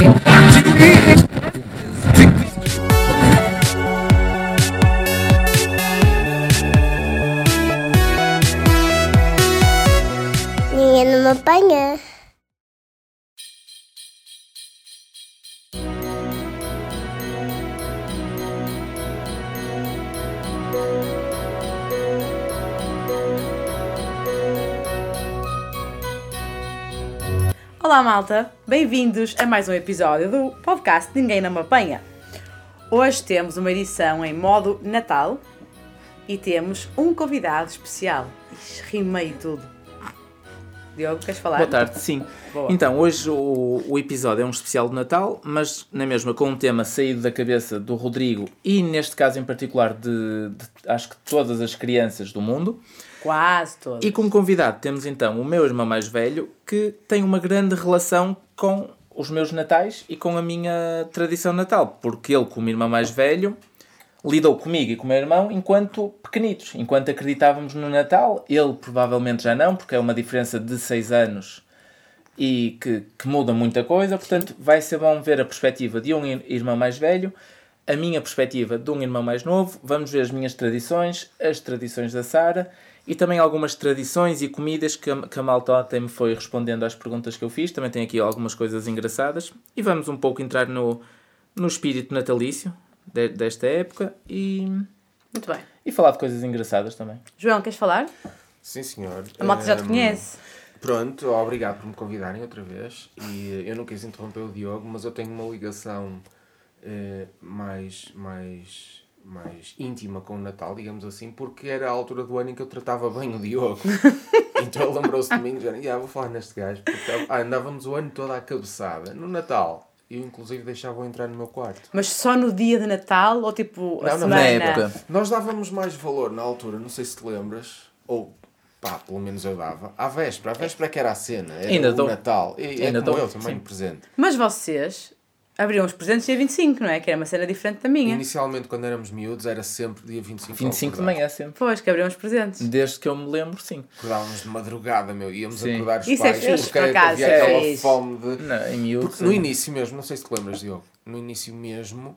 Gracias. Olá malta, bem-vindos a mais um episódio do podcast Ninguém Não Me Apanha. Hoje temos uma edição em modo Natal e temos um convidado especial. Ixi, rimei tudo. Diogo, queres falar? Boa tarde, sim. Boa. Então, hoje o, o episódio é um especial de Natal, mas na mesma com um tema saído da cabeça do Rodrigo e neste caso em particular de, de- acho que todas as crianças do mundo. Quase todo. E como convidado temos então o meu irmão mais velho que tem uma grande relação com os meus natais e com a minha tradição natal, porque ele, como irmão mais velho, lidou comigo e com o meu irmão enquanto pequenitos, enquanto acreditávamos no Natal. Ele provavelmente já não, porque é uma diferença de 6 anos e que, que muda muita coisa, portanto vai ser bom ver a perspectiva de um ir- irmão mais velho, a minha perspectiva de um irmão mais novo, vamos ver as minhas tradições, as tradições da Sara e também algumas tradições e comidas que a, que a malta ontem me foi respondendo às perguntas que eu fiz, também tem aqui algumas coisas engraçadas e vamos um pouco entrar no, no espírito natalício de- desta época e, Muito bem. e falar de coisas engraçadas também. João, queres falar? Sim, senhor. A malta já te conhece. Pronto, obrigado por me convidarem outra vez. E eu não quis interromper o Diogo, mas eu tenho uma ligação eh, mais, mais, mais íntima com o Natal, digamos assim, porque era a altura do ano em que eu tratava bem o Diogo. então ele lembrou-se de mim e disse: ah, vou falar neste gajo. Porque ah, andávamos o ano todo à cabeçada. No Natal, eu inclusive deixava-o entrar no meu quarto. Mas só no dia de Natal ou tipo a Não, semana? Na época. Nós dávamos mais valor na altura, não sei se te lembras, ou pá, pelo menos eu dava, à véspera. A véspera é que era a cena, era Ainda o dou. Natal. E, é Ainda como dou, eu também, sim. presente. Mas vocês abriam os presentes dia 25, não é? Que era uma cena diferente da minha. Inicialmente, quando éramos miúdos, era sempre dia 25 ao 25 de manhã sempre. Pois, que abriam os presentes. Desde que eu me lembro, sim. Acordávamos de madrugada, meu. Íamos Sim. acordar os Isso é pais fixe, porque por acaso, havia é aquela fixe. fome de... Não, em miúdo, Porque no início mesmo, não sei se te lembras, Diogo, no início mesmo,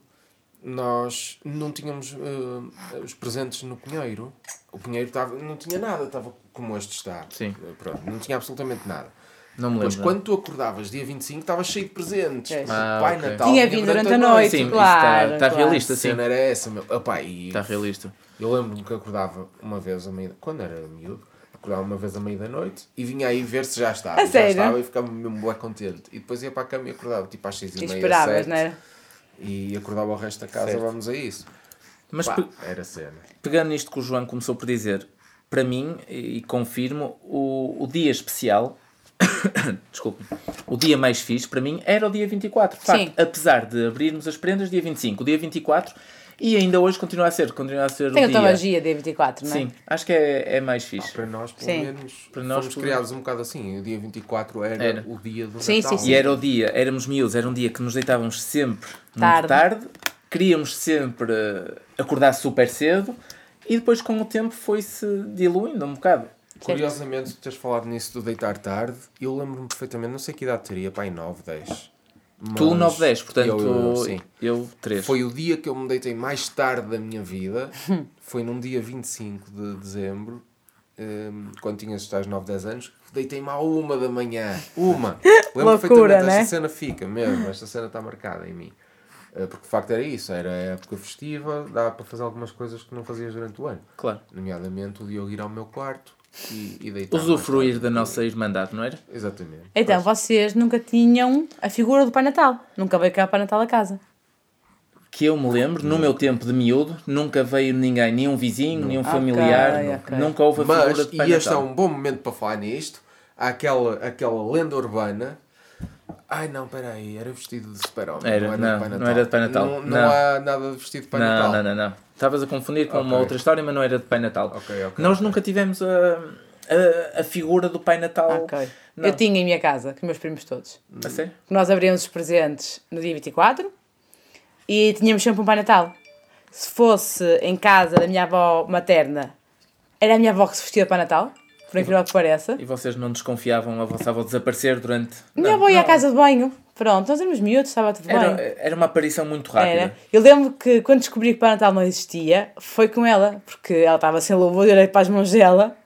nós não tínhamos eh, os presentes no pinheiro. O pinheiro estava, não tinha nada, estava como este está. Sim. Pronto, não tinha absolutamente nada. Não me Mas lembro. quando tu acordavas dia 25, estava cheio de presentes. É. Ah, Pai ok. Natal Tinha vindo durante a noite, Sim, isso claro. está- está claro. realista, A sim. cena era essa, meu. Opa, e Está realista. eu lembro-me que acordava uma vez a meia quando era miúdo, acordava uma vez à meia da noite e vinha aí ver se já estava. A E já sério? estava e ficava mesmo bem contente. E depois ia para a cama e acordava tipo às seis e E meia, esperavas, sete, não era? E acordava o resto da casa, Certo. vamos a isso. Mas Pá, era cena. pegando nisto que o João começou por dizer, para mim, e e confirmo, o, o dia especial, desculpe, o dia mais fixe para mim era o dia 24. De facto, Sim. apesar de abrirmos as prendas dia 25, o dia 24, e ainda hoje continua a ser, continua a ser Tem o dia. magia dia 24, não é? Sim, acho que é, é mais fixe. Para nós, pelo Sim. menos, Para nós, fomos pelo criados um bocado assim. O dia 24 era, Era. o dia do Sim, Natal. sim, sim. E era o dia, éramos miúdos, era um dia que nos deitávamos sempre Tarde. muito tarde, queríamos sempre acordar super cedo e depois com o tempo foi-se diluindo um bocado. Curiosamente, tu teres falado nisso do deitar tarde, eu lembro-me perfeitamente, não sei que idade teria, pai, 9, 10. Tu Mas 9, 10, portanto eu, eu, sim. eu 3. Foi o dia que eu me deitei mais tarde da minha vida. Foi num dia 25 de dezembro, hum, quando tinha esses tais 9, 10 anos. Deitei-me à uma da manhã. Uma! Lembro perfeitamente. né? Esta cena fica mesmo. Esta cena está marcada em mim. Uh, Porque de facto era isso. Era a época festiva. Dava para fazer algumas coisas que não fazias durante o ano. Claro. Nomeadamente o Diogo ir ao meu quarto e, e deitar. Usufruir da nossa irmandade, não era? Exatamente. Então, vocês nunca tinham a figura do Pai Natal. Nunca veio cá o Pai Natal a casa. Que eu me lembro, no meu tempo de miúdo, nunca veio ninguém, nenhum vizinho, nenhum Ok, familiar, ok. nunca houve a figura Mas, de Pai e este é Natal. um bom momento para falar nisto, há aquela, aquela lenda urbana. Ai não, peraí, era vestido de super-homem. Era, não, não era de Pai Natal. Não, não Não. há nada de vestido de Pai Não, Natal. não, não, não. Estavas a confundir com uma Ok. outra história, mas não era de Pai Natal. Ok, ok, Nós nunca tivemos a, a, a figura do Pai Natal. Eu tinha em minha casa, com meus primos todos. A sério? Nós abríamos os presentes no dia 24 e tínhamos sempre um Pai Natal. Se fosse em casa da minha avó materna, era a minha avó que se vestia de Pai Natal, por incrível que pareça. E vocês não desconfiavam a vossa avó desaparecer durante. Minha Não, avó ia à casa de banho Pronto, nós éramos miúdos, estava tudo Era, bem. era uma aparição muito rápida. Era. Eu lembro que quando descobri que o Pai Natal não existia, foi com ela, porque ela estava sem louvor, eu olhei para as mãos dela,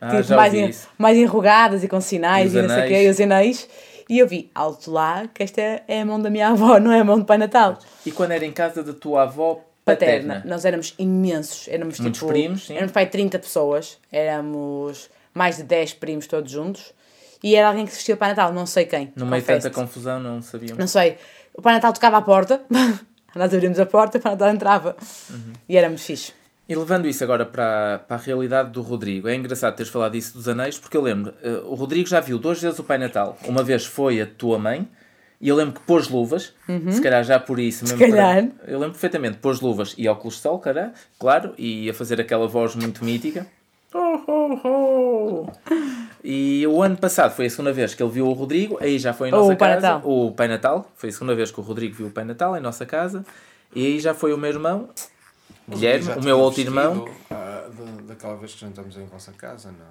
Ah, tipo, mais, en- mais enrugadas e com sinais E e, não sei o quê, e os anéis, e eu vi, alto lá, que esta é a mão da minha avó, não é a mão do Pai Natal. E quando era em casa da tua avó Paterna. paterna? Nós éramos imensos, éramos Muitos tipo. primos, sim. Éramos pai 30 pessoas, éramos mais de 10 primos todos juntos, e era alguém que se vestia o Pai Natal, não sei quem. No meio de tanta confusão, não sabíamos. Não sei. O Pai Natal tocava à porta, nós abrimos a porta, o Pai Natal entrava. Uhum. E éramos fixe. E levando isso agora para, para a realidade do Rodrigo, é engraçado teres falado isso dos anéis, porque eu lembro, eh, o Rodrigo já viu duas vezes o Pai Natal. Uma vez foi a tua mãe, e eu lembro que pôs luvas, se calhar já por isso mesmo. Uhum. calhar. para- eu lembro perfeitamente, pôs luvas e óculos de sol, cara, claro, e a fazer aquela voz muito mítica. Oh, oh, oh. E o ano passado foi a segunda vez que ele viu o Rodrigo, aí já foi em nossa o Pai casa. Natal. O Pai Natal, foi a segunda vez que o Rodrigo viu o Pai Natal em nossa casa, e aí já foi o meu irmão, Guilherme, o meu outro irmão. ah, da- daquela vez que jantamos em vossa casa, não?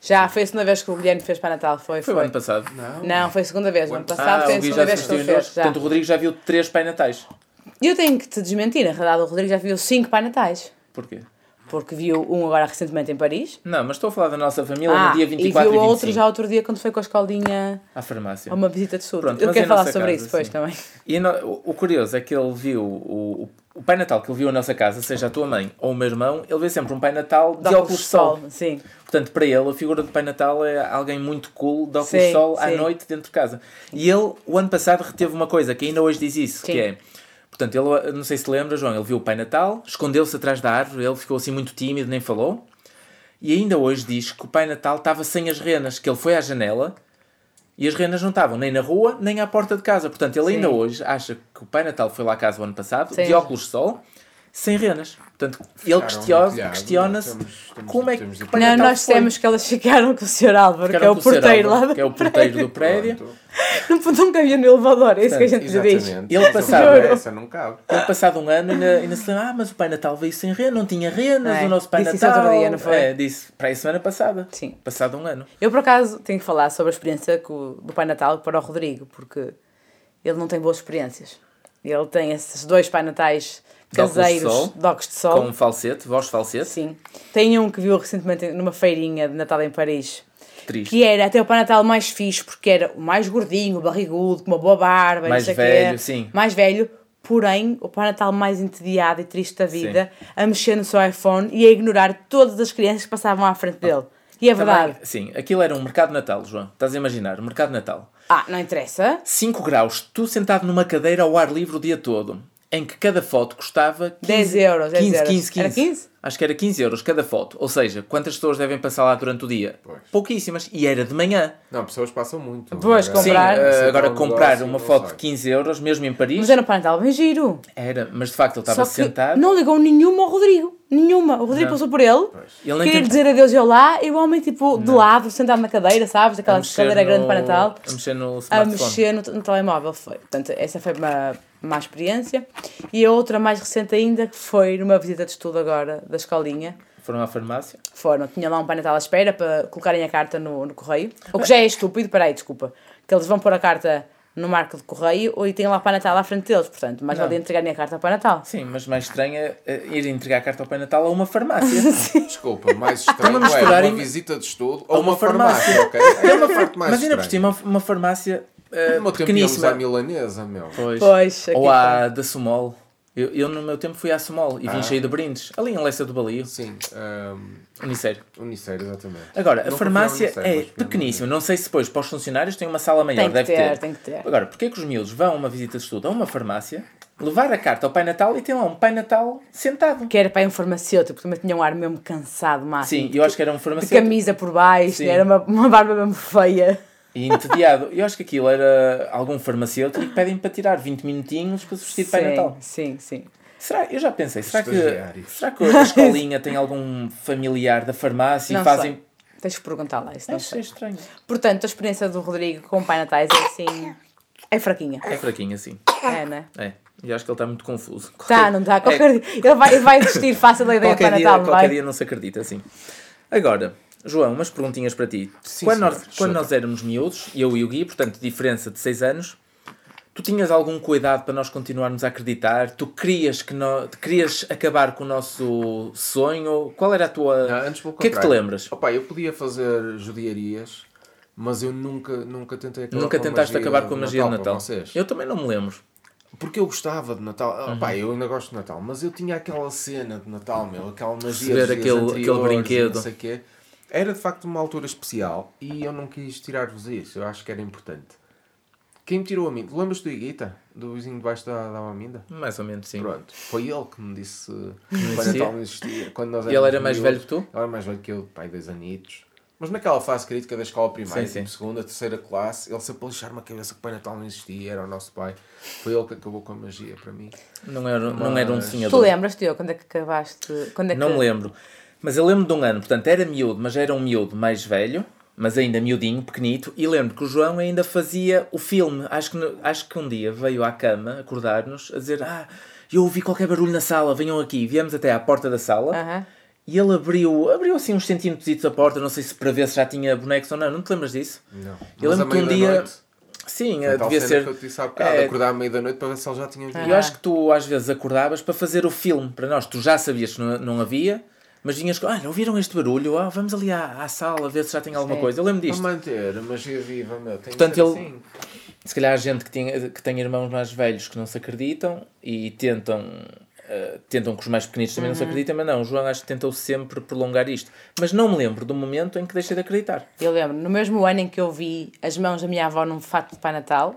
Já foi a segunda vez que o Guilherme fez Pai Natal, foi, Foi foi. o ano passado. Não. Não, foi a segunda vez. No ano Ah, passado foi a o segunda vez que dois. fez. Já. Portanto, o Rodrigo já viu três Pai Natais. E eu tenho que te desmentir, na verdade, o Rodrigo já viu cinco Pai Natais. Porquê? Porque viu um agora recentemente em Paris. Não, mas estou a falar da nossa família Ah, no dia e 24 viu e, outro 25. já outro dia quando foi com a escolinha À farmácia. a uma visita de. Pronto, eu quero falar sobre casa, isso depois também. E no- o, o curioso é que ele viu o, o, Pai Natal que ele viu a nossa casa, seja a tua mãe ou o meu irmão, ele vê sempre um Pai Natal de De óculos de sol. Sim. Portanto, para ele, a figura do Pai Natal é alguém muito cool de óculos Sim, sol à sim. noite dentro de casa. E ele, o ano passado, reteve uma coisa que ainda hoje diz isso, Sim. que é... Portanto, ele, não sei se lembra, João, ele viu o Pai Natal, escondeu-se atrás da árvore, ele ficou assim muito tímido, nem falou. E ainda hoje diz que o Pai Natal estava sem as renas, que ele foi à janela e as renas não estavam nem na rua, nem à porta de casa. Portanto, ele ainda Sim. hoje acha que o Pai Natal foi lá à casa o ano passado, Sem de óculos de sol, sem renas. Portanto, ele questiona-? Temos- temos- como é que temos Não, nós foi. temos que elas ficaram com o Sr. Álvaro, que é o porteiro lá Álvaro, do que é o porteiro do prédio. Não, nunca havia no elevador, é isso que a gente diz. Exatamente. Ele passava- Essa não cabe. Ele passado um ano ainda, ainda se lembra, ah, mas o Pai Natal veio sem renas, não tinha renas, É, o nosso Pai disse isso Natal. outro dia, não foi? É, disse para a semana passada. Sim. Passado um ano. Eu, por acaso, tenho que falar sobre a experiência do Pai Natal para o Rodrigo, porque ele não tem boas experiências. Ele tem esses dois Pai Natais De óculos de caseiros sol, de óculos de sol. Com um falsete, voz falsete. Sim. Tem um que viu recentemente numa feirinha de Natal em Paris, Triste. que era até o Pai Natal mais fixe, porque era o mais gordinho, barrigudo, com uma boa barba, Mais velho, quê. sim. Mais velho, porém, o Pai Natal mais entediado e triste da vida, a mexer no seu iPhone e a ignorar todas as crianças que passavam à frente dele. E é verdade. Também, sim, aquilo era um mercado de Natal, João. Estás a imaginar, um mercado de Natal. Ah, não interessa. 5 graus, tu sentado numa cadeira ao ar livre o dia todo, em que cada foto custava 15, 10 euros, 10 15, euros. 15, 15. Era 15? Acho que era 15 euros cada foto. Ou seja, quantas pessoas devem passar lá durante o dia? Pois. Pouquíssimas. E era de manhã. Não, pessoas passam muito. Pois, Agora- Sim, Comprar. eh, Aceitar agora um comprar negócio, uma não foto de sei. 15 euros, mesmo em Paris, Mas era um Pai Natal bem giro. era. Mas de facto ele Só estava que sentado. não ligou nenhuma ao Rodrigo. Nenhuma. O Rodrigo Não. passou por ele. Ele Queria tem- dizer adeus eu lá e o homem, tipo, de lado, sentado na cadeira, sabes? Aquela a cadeira grande no- para Natal. A mexer no A smartphone. mexer no, no telemóvel. Foi. Portanto, essa foi uma má experiência. E a outra mais recente ainda, que foi numa visita de estudo agora da escolinha. Foram à farmácia. Foram, tinha lá um Pai Natal à espera para colocarem a carta no, no correio. O que já é estúpido, peraí, desculpa. Que eles vão pôr a carta no marco de correio e tem lá o Pai Natal à frente deles. Portanto, mais valia entregarem a carta ao Pai Natal. Sim, mas mais estranho é eh, ir entregar a carta ao Pai Natal a uma farmácia. Desculpa, mais estranho Estão a é uma visita de estudo Ou ou uma uma farmácia. farmácia, ok? É uma parte mais mas ainda por cima, uma farmácia tempo íamos pequeníssima. à milanesa, meu. Pois. Pois, aqui Ou à da Sumol. Eu, eu, no meu tempo, fui à Sumol e vim Ah. cheio de brindes. Ali em Leça do Balio. Sim, um, Unicério. Unicério, exatamente. Agora, a Nunca fui farmácia é pequeníssima. Não sei se depois para os funcionários tem uma sala maior. Tem que Deve ter, ter. tem que ter. Agora, porquê que os miúdos vão a uma visita de estudo a uma farmácia, levar a carta ao Pai Natal e tem lá um Pai Natal sentado? Que era para um farmacêutico, também tinha um ar mesmo cansado, máximo. Sim, eu acho que era um De farmacêutico camisa por baixo, Sim. era uma, uma barba mesmo feia. E entediado. Eu acho que aquilo era algum farmacêutico e que pedem para tirar 20 minutinhos para se vestir de Pai sim, Natal. Sim, sim. Será, eu já pensei, será que, será que a escolinha tem algum familiar da farmácia Não e fazem. sei. Tens que perguntar lá, isso não sei. estranho. Portanto, a experiência do Rodrigo com o Pai Natais é assim. É fraquinha. É fraquinho assim. É, né? É. E acho que ele está muito confuso. Tá, não está. Qualquer dia. Ele vai, vai desistir fácil da ideia do Pai Natal, qualquer vai? dia não se acredita assim. Agora, João, umas perguntinhas para ti. Sim, quando, nós, quando nós éramos miúdos, eu e o Gui, portanto, diferença de 6 anos, Tu tinhas algum cuidado para nós continuarmos a acreditar? Tu querias que nós, querias acabar com o nosso sonho? Qual era a tua. Não, antes pelo o que é que te lembras? Opa, eu podia fazer judiarias, mas eu nunca, nunca tentei acabar Nunca com a tentaste acabar com a de magia de Natal? vocês. Eu também não me lembro. Porque eu gostava de Natal. Uhum. Opa, eu ainda gosto de Natal, mas eu tinha aquela cena de Natal, meu, aquela magia dias aquele- aquele anteriores brinquedo. Não sei quê. Era de facto uma altura especial e eu não quis tirar-vos isso. Eu acho que era importante. Quem me tirou a mim? Lembras-te do Iguita? Do vizinho debaixo da, da Aminda? Mais ou menos, sim. Pronto, foi ele que me disse que o Pai existia? Natal não existia. Quando nós E ele era mais velho que tu? Ele era mais velho que eu, pai, dois anitos. Mas naquela fase crítica da escola primária, Sim, sim. tipo segunda, terceira classe, ele sempre lixar-me a cabeça que o Pai Natal não existia, era o nosso pai. Foi ele que acabou com a magia para mim. Não era, não era um Mas- Tu sonhador. lembras-te, eu, quando é que acabaste? Quando é que... Não me lembro. Mas eu lembro de um ano, portanto era miúdo, mas era um miúdo mais velho, mas ainda miudinho, pequenito, e lembro que o João ainda fazia o filme. Acho que, acho que um dia veio à cama acordar-nos a dizer: Ah, eu ouvi qualquer barulho na sala, venham aqui. Viemos até à porta da sala Aham. e ele abriu, abriu assim uns centímetros a porta, não sei se para ver se já tinha bonecos ou não, não te lembras disso? Não. Eu lembro que um dia. Sim, Foi tal devia ser. que eu te disse há bocado, é, acordar à meia da noite para ver se ele já tinha vindo. Eu acho que tu às vezes acordavas para fazer o filme para nós. Tu já sabias que não, não havia, mas vinhas com, olha, ouviram este barulho? Ah, vamos ali à, à sala ver se já tem alguma Sim. coisa. Eu lembro Para disto. manter a magia viva, meu, tem Portanto, ele- assim. Se calhar há gente que tem, que tem irmãos mais velhos que não se acreditam e tentam, eh, tentam que os mais pequeninos também não se acreditem, mas não, o João acho que tentou sempre prolongar isto. Mas não me lembro do momento em que deixei de acreditar. Eu lembro, no mesmo ano em que eu vi as mãos da minha avó num fato de Pai Natal,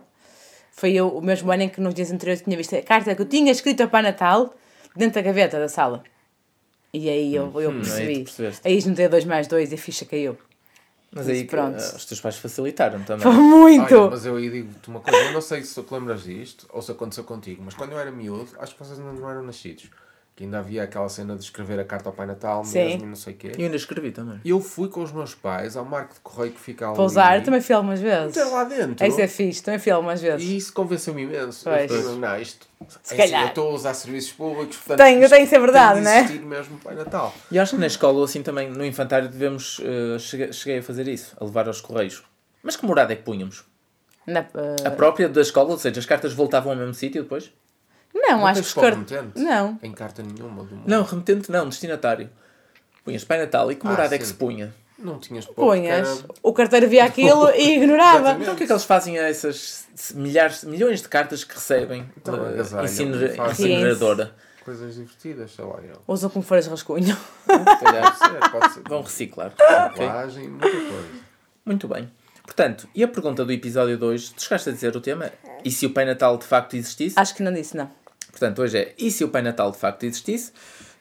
foi eu, o mesmo ano em que nos dias anteriores tinha visto a carta que eu tinha escrito a Pai Natal dentro da gaveta da sala. E aí eu, eu aí tu percebi. percebeste. Aí juntei dois mais dois e a ficha caiu. Mas aí pronto. eh, os teus pais facilitaram também. Foi muito! Olha, mas eu aí digo-te uma coisa, eu não sei se tu te lembras disto ou se aconteceu contigo, mas quando eu era miúdo, acho que vocês ainda não eram nascidos, que ainda havia aquela cena de escrever a carta ao Pai Natal Sim. mesmo e não sei o quê. E eu ainda escrevi também. Eu fui com os meus pais ao marco de correio que fica ali. Pousar, também fui algumas vezes. Meter lá dentro. Isso é fixe, também fui algumas vezes. E isso convenceu-me imenso. Pois. Eu falei, não, isto. Se é calhar. Assim, eu estou a usar serviços públicos, portanto. Tenho- isto tem que ser verdade, não é? existir mesmo Pai Natal. E acho que na escola, assim também, no infantário, devemos. eh, cheguei, cheguei a fazer isso, a levar aos correios. Mas que morada é que punhamos? Na- A uh, própria da escola, ou seja, as cartas voltavam ao mesmo sítio depois? Não, Não acho que remetente? Não. Em carta nenhuma do mundo. Não, remetente não, destinatário. Punhas Pai Natal e que Ah, morada é que se punha? Não tinhas pouco. Punhas, o carteiro via aquilo e ignorava. Então o que é que eles fazem a essas milhares, milhões de cartas que recebem Então, da fazem. incineradora? Coisas divertidas, sei lá. Eu. Usam como folhas de rascunho. Se calhar Pode ser, pode ser. vão reciclar. Ok. Reciclagem, muita coisa. Muito bem. Portanto, e a pergunta do episódio 2, tu chegaste a dizer o tema? E se o Pai Natal de facto existisse? Acho que não disse, não. Portanto, hoje é e se o Pai Natal de facto existisse,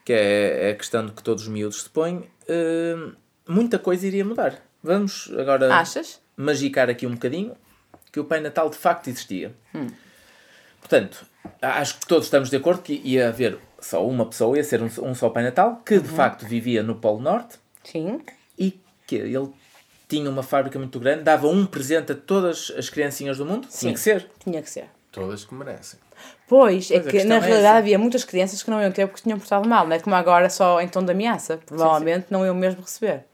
que é a questão que todos os miúdos se põem, hum, muita coisa iria mudar. Vamos agora Achas? magicar aqui um bocadinho que o Pai Natal de facto existia. Portanto, acho que todos estamos de acordo que ia haver só uma pessoa, ia ser um, um só Pai Natal, que de facto vivia no Polo Norte Sim. e que ele tinha uma fábrica muito grande, dava um presente a todas as criancinhas do mundo, tinha Sim. que ser. Tinha que ser. Todas que merecem. Pois, é Pois, a que na é realidade essa. havia muitas crianças que não iam ter porque tinham portado mal, não é? Como agora só em tom de ameaça. Provavelmente não iam mesmo receber.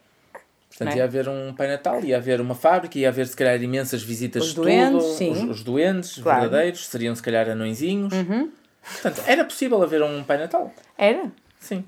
Portanto, é? ia haver um Pai Natal, ia haver uma fábrica, ia haver se calhar imensas visitas Os de tudo, doentes, sim. Os, os doentes Claro. Uhum. verdadeiros, seriam se calhar anõezinhos. Portanto, era possível haver um Pai Natal. Era? Sim.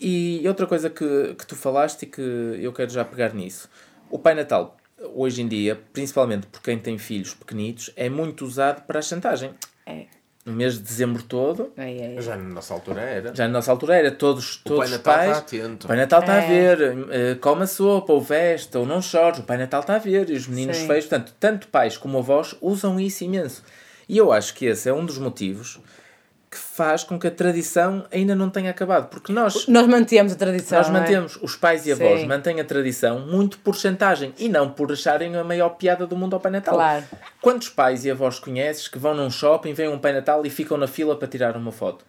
E outra coisa que, que tu falaste e que eu quero já pegar nisso. O Pai Natal, hoje em dia, principalmente por quem tem filhos pequenitos, é muito usado para a chantagem. É. No mês de dezembro todo, É, é, é. Já na nossa altura era. já na nossa altura era todos, o todos Pai os Natal pais. está atento. O Pai Natal está a É. ver, eh, come a sopa, ou veste, ou não chores, o Pai Natal está a ver, e os meninos Sim. feios, portanto, tanto pais como avós usam isso imenso. E eu acho que esse é um dos motivos que faz com que a tradição ainda não tenha acabado, porque nós, Nós mantemos a tradição. nós é? mantemos, os pais e avós Sim. mantêm a tradição muito por chantagem e não por acharem a maior piada do mundo ao Pai Natal. Claro. Quantos pais e avós conheces que vão num shopping, veem um Pai Natal e ficam na fila para tirar uma foto?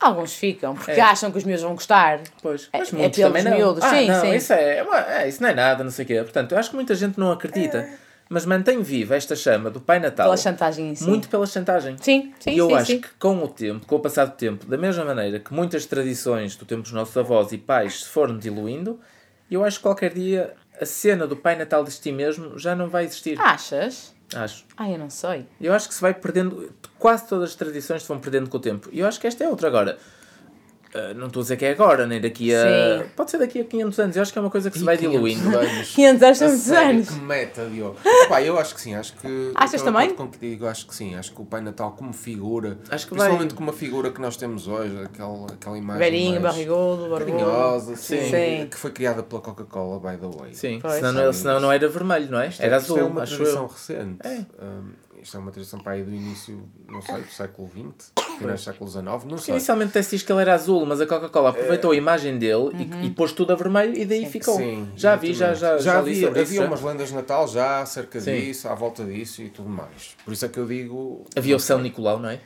Alguns ficam, porque É. acham que os meus vão gostar. Pois, É- mas é muitos pelos também não. miúdos, ah, sim, não, sim. Isso, é, uma- é, isso não é nada, não sei o quê. Portanto, eu acho que muita gente não acredita. Mas mantém viva esta chama do Pai Natal. Pela chantagem em si. Muito pela chantagem. Sim, sim, e eu sim, acho sim. que com o tempo, com o passar do tempo, da mesma maneira que muitas tradições do tempo dos nossos avós e pais se foram diluindo, eu acho que qualquer dia a cena do Pai Natal de ti mesmo já não vai existir. Achas? Acho. Ah, eu não sei. Eu acho que se vai perdendo. Quase todas as tradições se vão perdendo com o tempo. E eu acho que esta é outra agora. Ah, não estou a dizer que é agora, nem daqui a. Sim. Pode ser daqui a 500 anos. Eu acho que é uma coisa que se E vai 500 diluindo. anos. 500 anos são muitos anos. Que meta, Diogo. Pá, eu acho que sim, acho que. Achas também? Contigo, acho que sim, acho que o Pai Natal como figura, Acho que principalmente vai- como a figura que nós temos hoje, aquela, aquela imagem Velhinho, barrigudo, barbudo. carinhosa, sim, Sim. que foi criada pela Coca-Cola, by the way. Sim, Pois. senão, não, senão não era vermelho, não é? Isto, Era é- isto azul, é uma acho tradição eu. recente. É. Hum, isto é uma tradição para aí do início, não sei, do século XX, finais do século XIX, não sei. Inicialmente até se diz que ele era azul, mas a Coca-Cola aproveitou a imagem dele e, e pôs tudo a vermelho e daí ficou. Sim, já vi, já, já, já, li havia, sobre havia umas lendas de Natal já acerca Sim. disso, à volta disso e tudo mais. Por isso é que eu digo. Havia o São Nicolau, não é?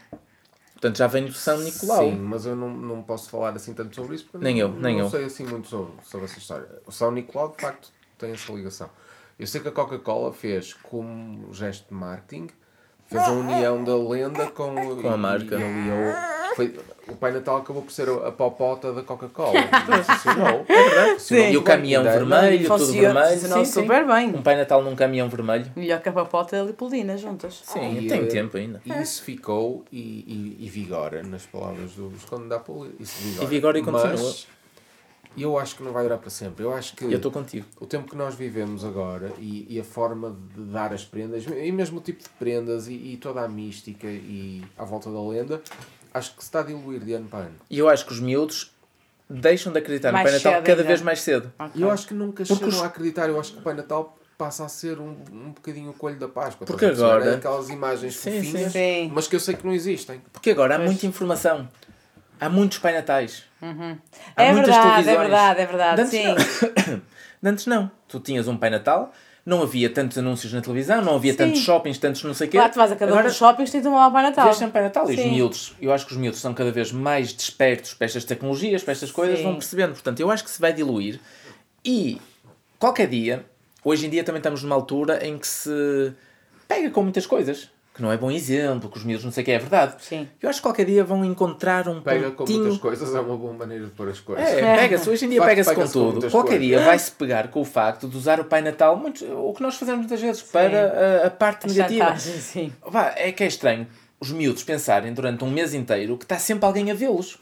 Portanto, já vem do São Nicolau. Sim, mas eu não, não posso falar assim tanto sobre isso porque Nem não, eu, nem não eu. sei assim muito sobre, sobre essa história. O São Nicolau de facto tem essa ligação. Eu sei que a Coca-Cola fez como gesto de marketing, fez a união da lenda com, Com a marca. E, aliou, foi, o Pai Natal acabou por ser a popota da Coca-Cola. Funcionou. É verdade. Funcionou E o caminhão vermelho, tudo vermelho. funcionou Sim, sim. super bem. Um Pai Natal num caminhão vermelho. Melhor que a papota e a lipolina juntas. Sim, E, tem tempo ainda. E isso ficou e, e, e vigora, nas palavras do Visconde da Poli. Isso vigora. E vigora e continua. Mas eu acho que não vai durar para sempre. Eu acho que Eu estou contigo. o tempo que nós vivemos agora e, e a forma de dar as prendas, e mesmo o tipo de prendas e, e toda a mística e à volta da lenda, acho que se está a diluir de ano para ano. E eu acho que os miúdos deixam de acreditar Mais no Pai Natal cada ainda. vez mais cedo. Ok. E eu acho que nunca Porque chegam os- a acreditar. Eu acho que o Pai Natal passa a ser um, um bocadinho o coelho da Páscoa. Porque a agora- aquelas imagens Sim, fofinhas, sim. mas que eu sei que não existem. Porque agora há Pois. muita informação. Há muitos Pai Natais. Há É muitas verdade, é verdade, é verdade, De sim. antes não. Antes não. Tu tinhas um Pai Natal, não havia tantos anúncios na televisão, não havia Sim. tantos shoppings, tantos não sei o quê. Lá tu vais a cada um Agora, dos shoppings e tens lá para Natal. Vês sempre Pai Natal e os Sim. miúdos, eu acho que os miúdos são cada vez mais despertos para estas tecnologias, para estas coisas, Sim. vão percebendo. Portanto, eu acho que se vai diluir e qualquer dia, hoje em dia também estamos numa altura em que se pega com muitas coisas, que não é bom exemplo, que os miúdos não sei o que é verdade. Sim. Eu acho que qualquer dia vão encontrar um Pega com pontinho... muitas coisas, é uma boa maneira de pôr as coisas. É, pega-se, hoje em dia pega-se com pega-se com tudo. Qualquer coisas. dia vai-se pegar com o facto de usar o Pai Natal, muito, o que nós fazemos muitas vezes, para a, a parte A negativa. chantagem, sim. Vá, é que é estranho os miúdos pensarem durante um mês inteiro que está sempre alguém a vê-los.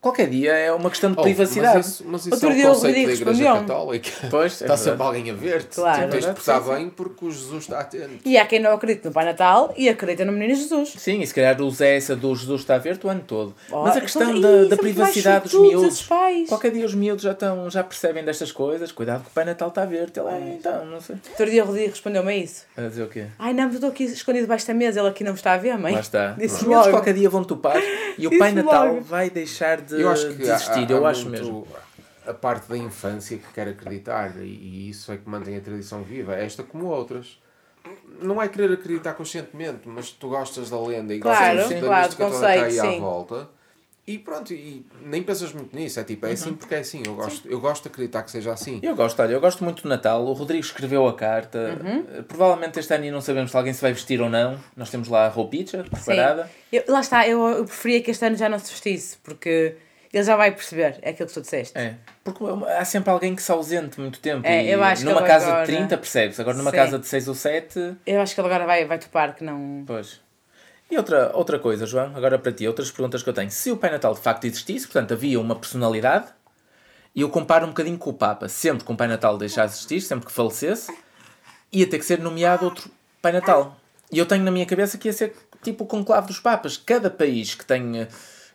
Qualquer dia é uma questão de Oh, privacidade. Mas isso, mas isso Outro é dia Rodrigo Igreja respondeu-me. Católica. Pois, é Está verdade. sempre alguém a ver-te. Claro. Tu tens de portar sim, sim. bem porque o Jesus está atento. E há quem não acredite no Pai Natal e acredita no Menino Jesus. Sim, e se calhar usa essa do Jesus está a ver-te o ano todo. Oh, Mas a questão são- da, da muito privacidade dos miúdos. Qualquer dia os miúdos já, estão, já percebem destas coisas. Cuidado que o Pai Natal está a ver-te. Ele é, então, não sei. Outro dia o Rodrigo respondeu-me a isso. A dizer o quê? Ai não, eu estou aqui escondido debaixo da mesa, ele aqui não me está a ver, mãe. Lá está. Disse Os miúdos qualquer dia vão topar e o Pai Natal vai deixar de, Eu acho que de há- eu há acho mesmo. A parte da infância que quer acreditar e, e isso é que mantém a tradição viva, esta como outras. Não é querer acreditar conscientemente, mas tu gostas da lenda e Claro, gostas da claro, mística toda que está aí conceito, à sim. volta. E pronto, e nem pensas muito nisso, é tipo, é Uhum. assim porque é assim, eu gosto, eu gosto de acreditar que seja assim. Eu gosto, olha, eu gosto muito do Natal. O Rodrigo escreveu a carta. Uhum. Eh, Provavelmente este ano não sabemos se alguém se vai vestir ou não. Nós temos lá a roupinha preparada. Eu- lá está, eu, eu preferia que este ano já não se vestisse, porque ele já vai perceber, é aquilo que tu disseste. É. Porque há sempre alguém que se ausente muito tempo. É, e eu acho que numa ele casa agora- de 30 percebe-se. Agora numa Sim. casa de 6 ou 7, Eu acho que ele agora vai, vai topar que não. pois. E outra, outra coisa, João, agora para ti, outras perguntas que eu tenho. Se o Pai Natal de facto existisse, portanto havia uma personalidade, e eu comparo um bocadinho com o Papa. Sempre que um Pai Natal deixasse de existir, sempre que falecesse, ia ter que ser nomeado outro Pai Natal. E eu tenho na minha cabeça que ia ser tipo o conclave dos Papas. Cada país que tenha.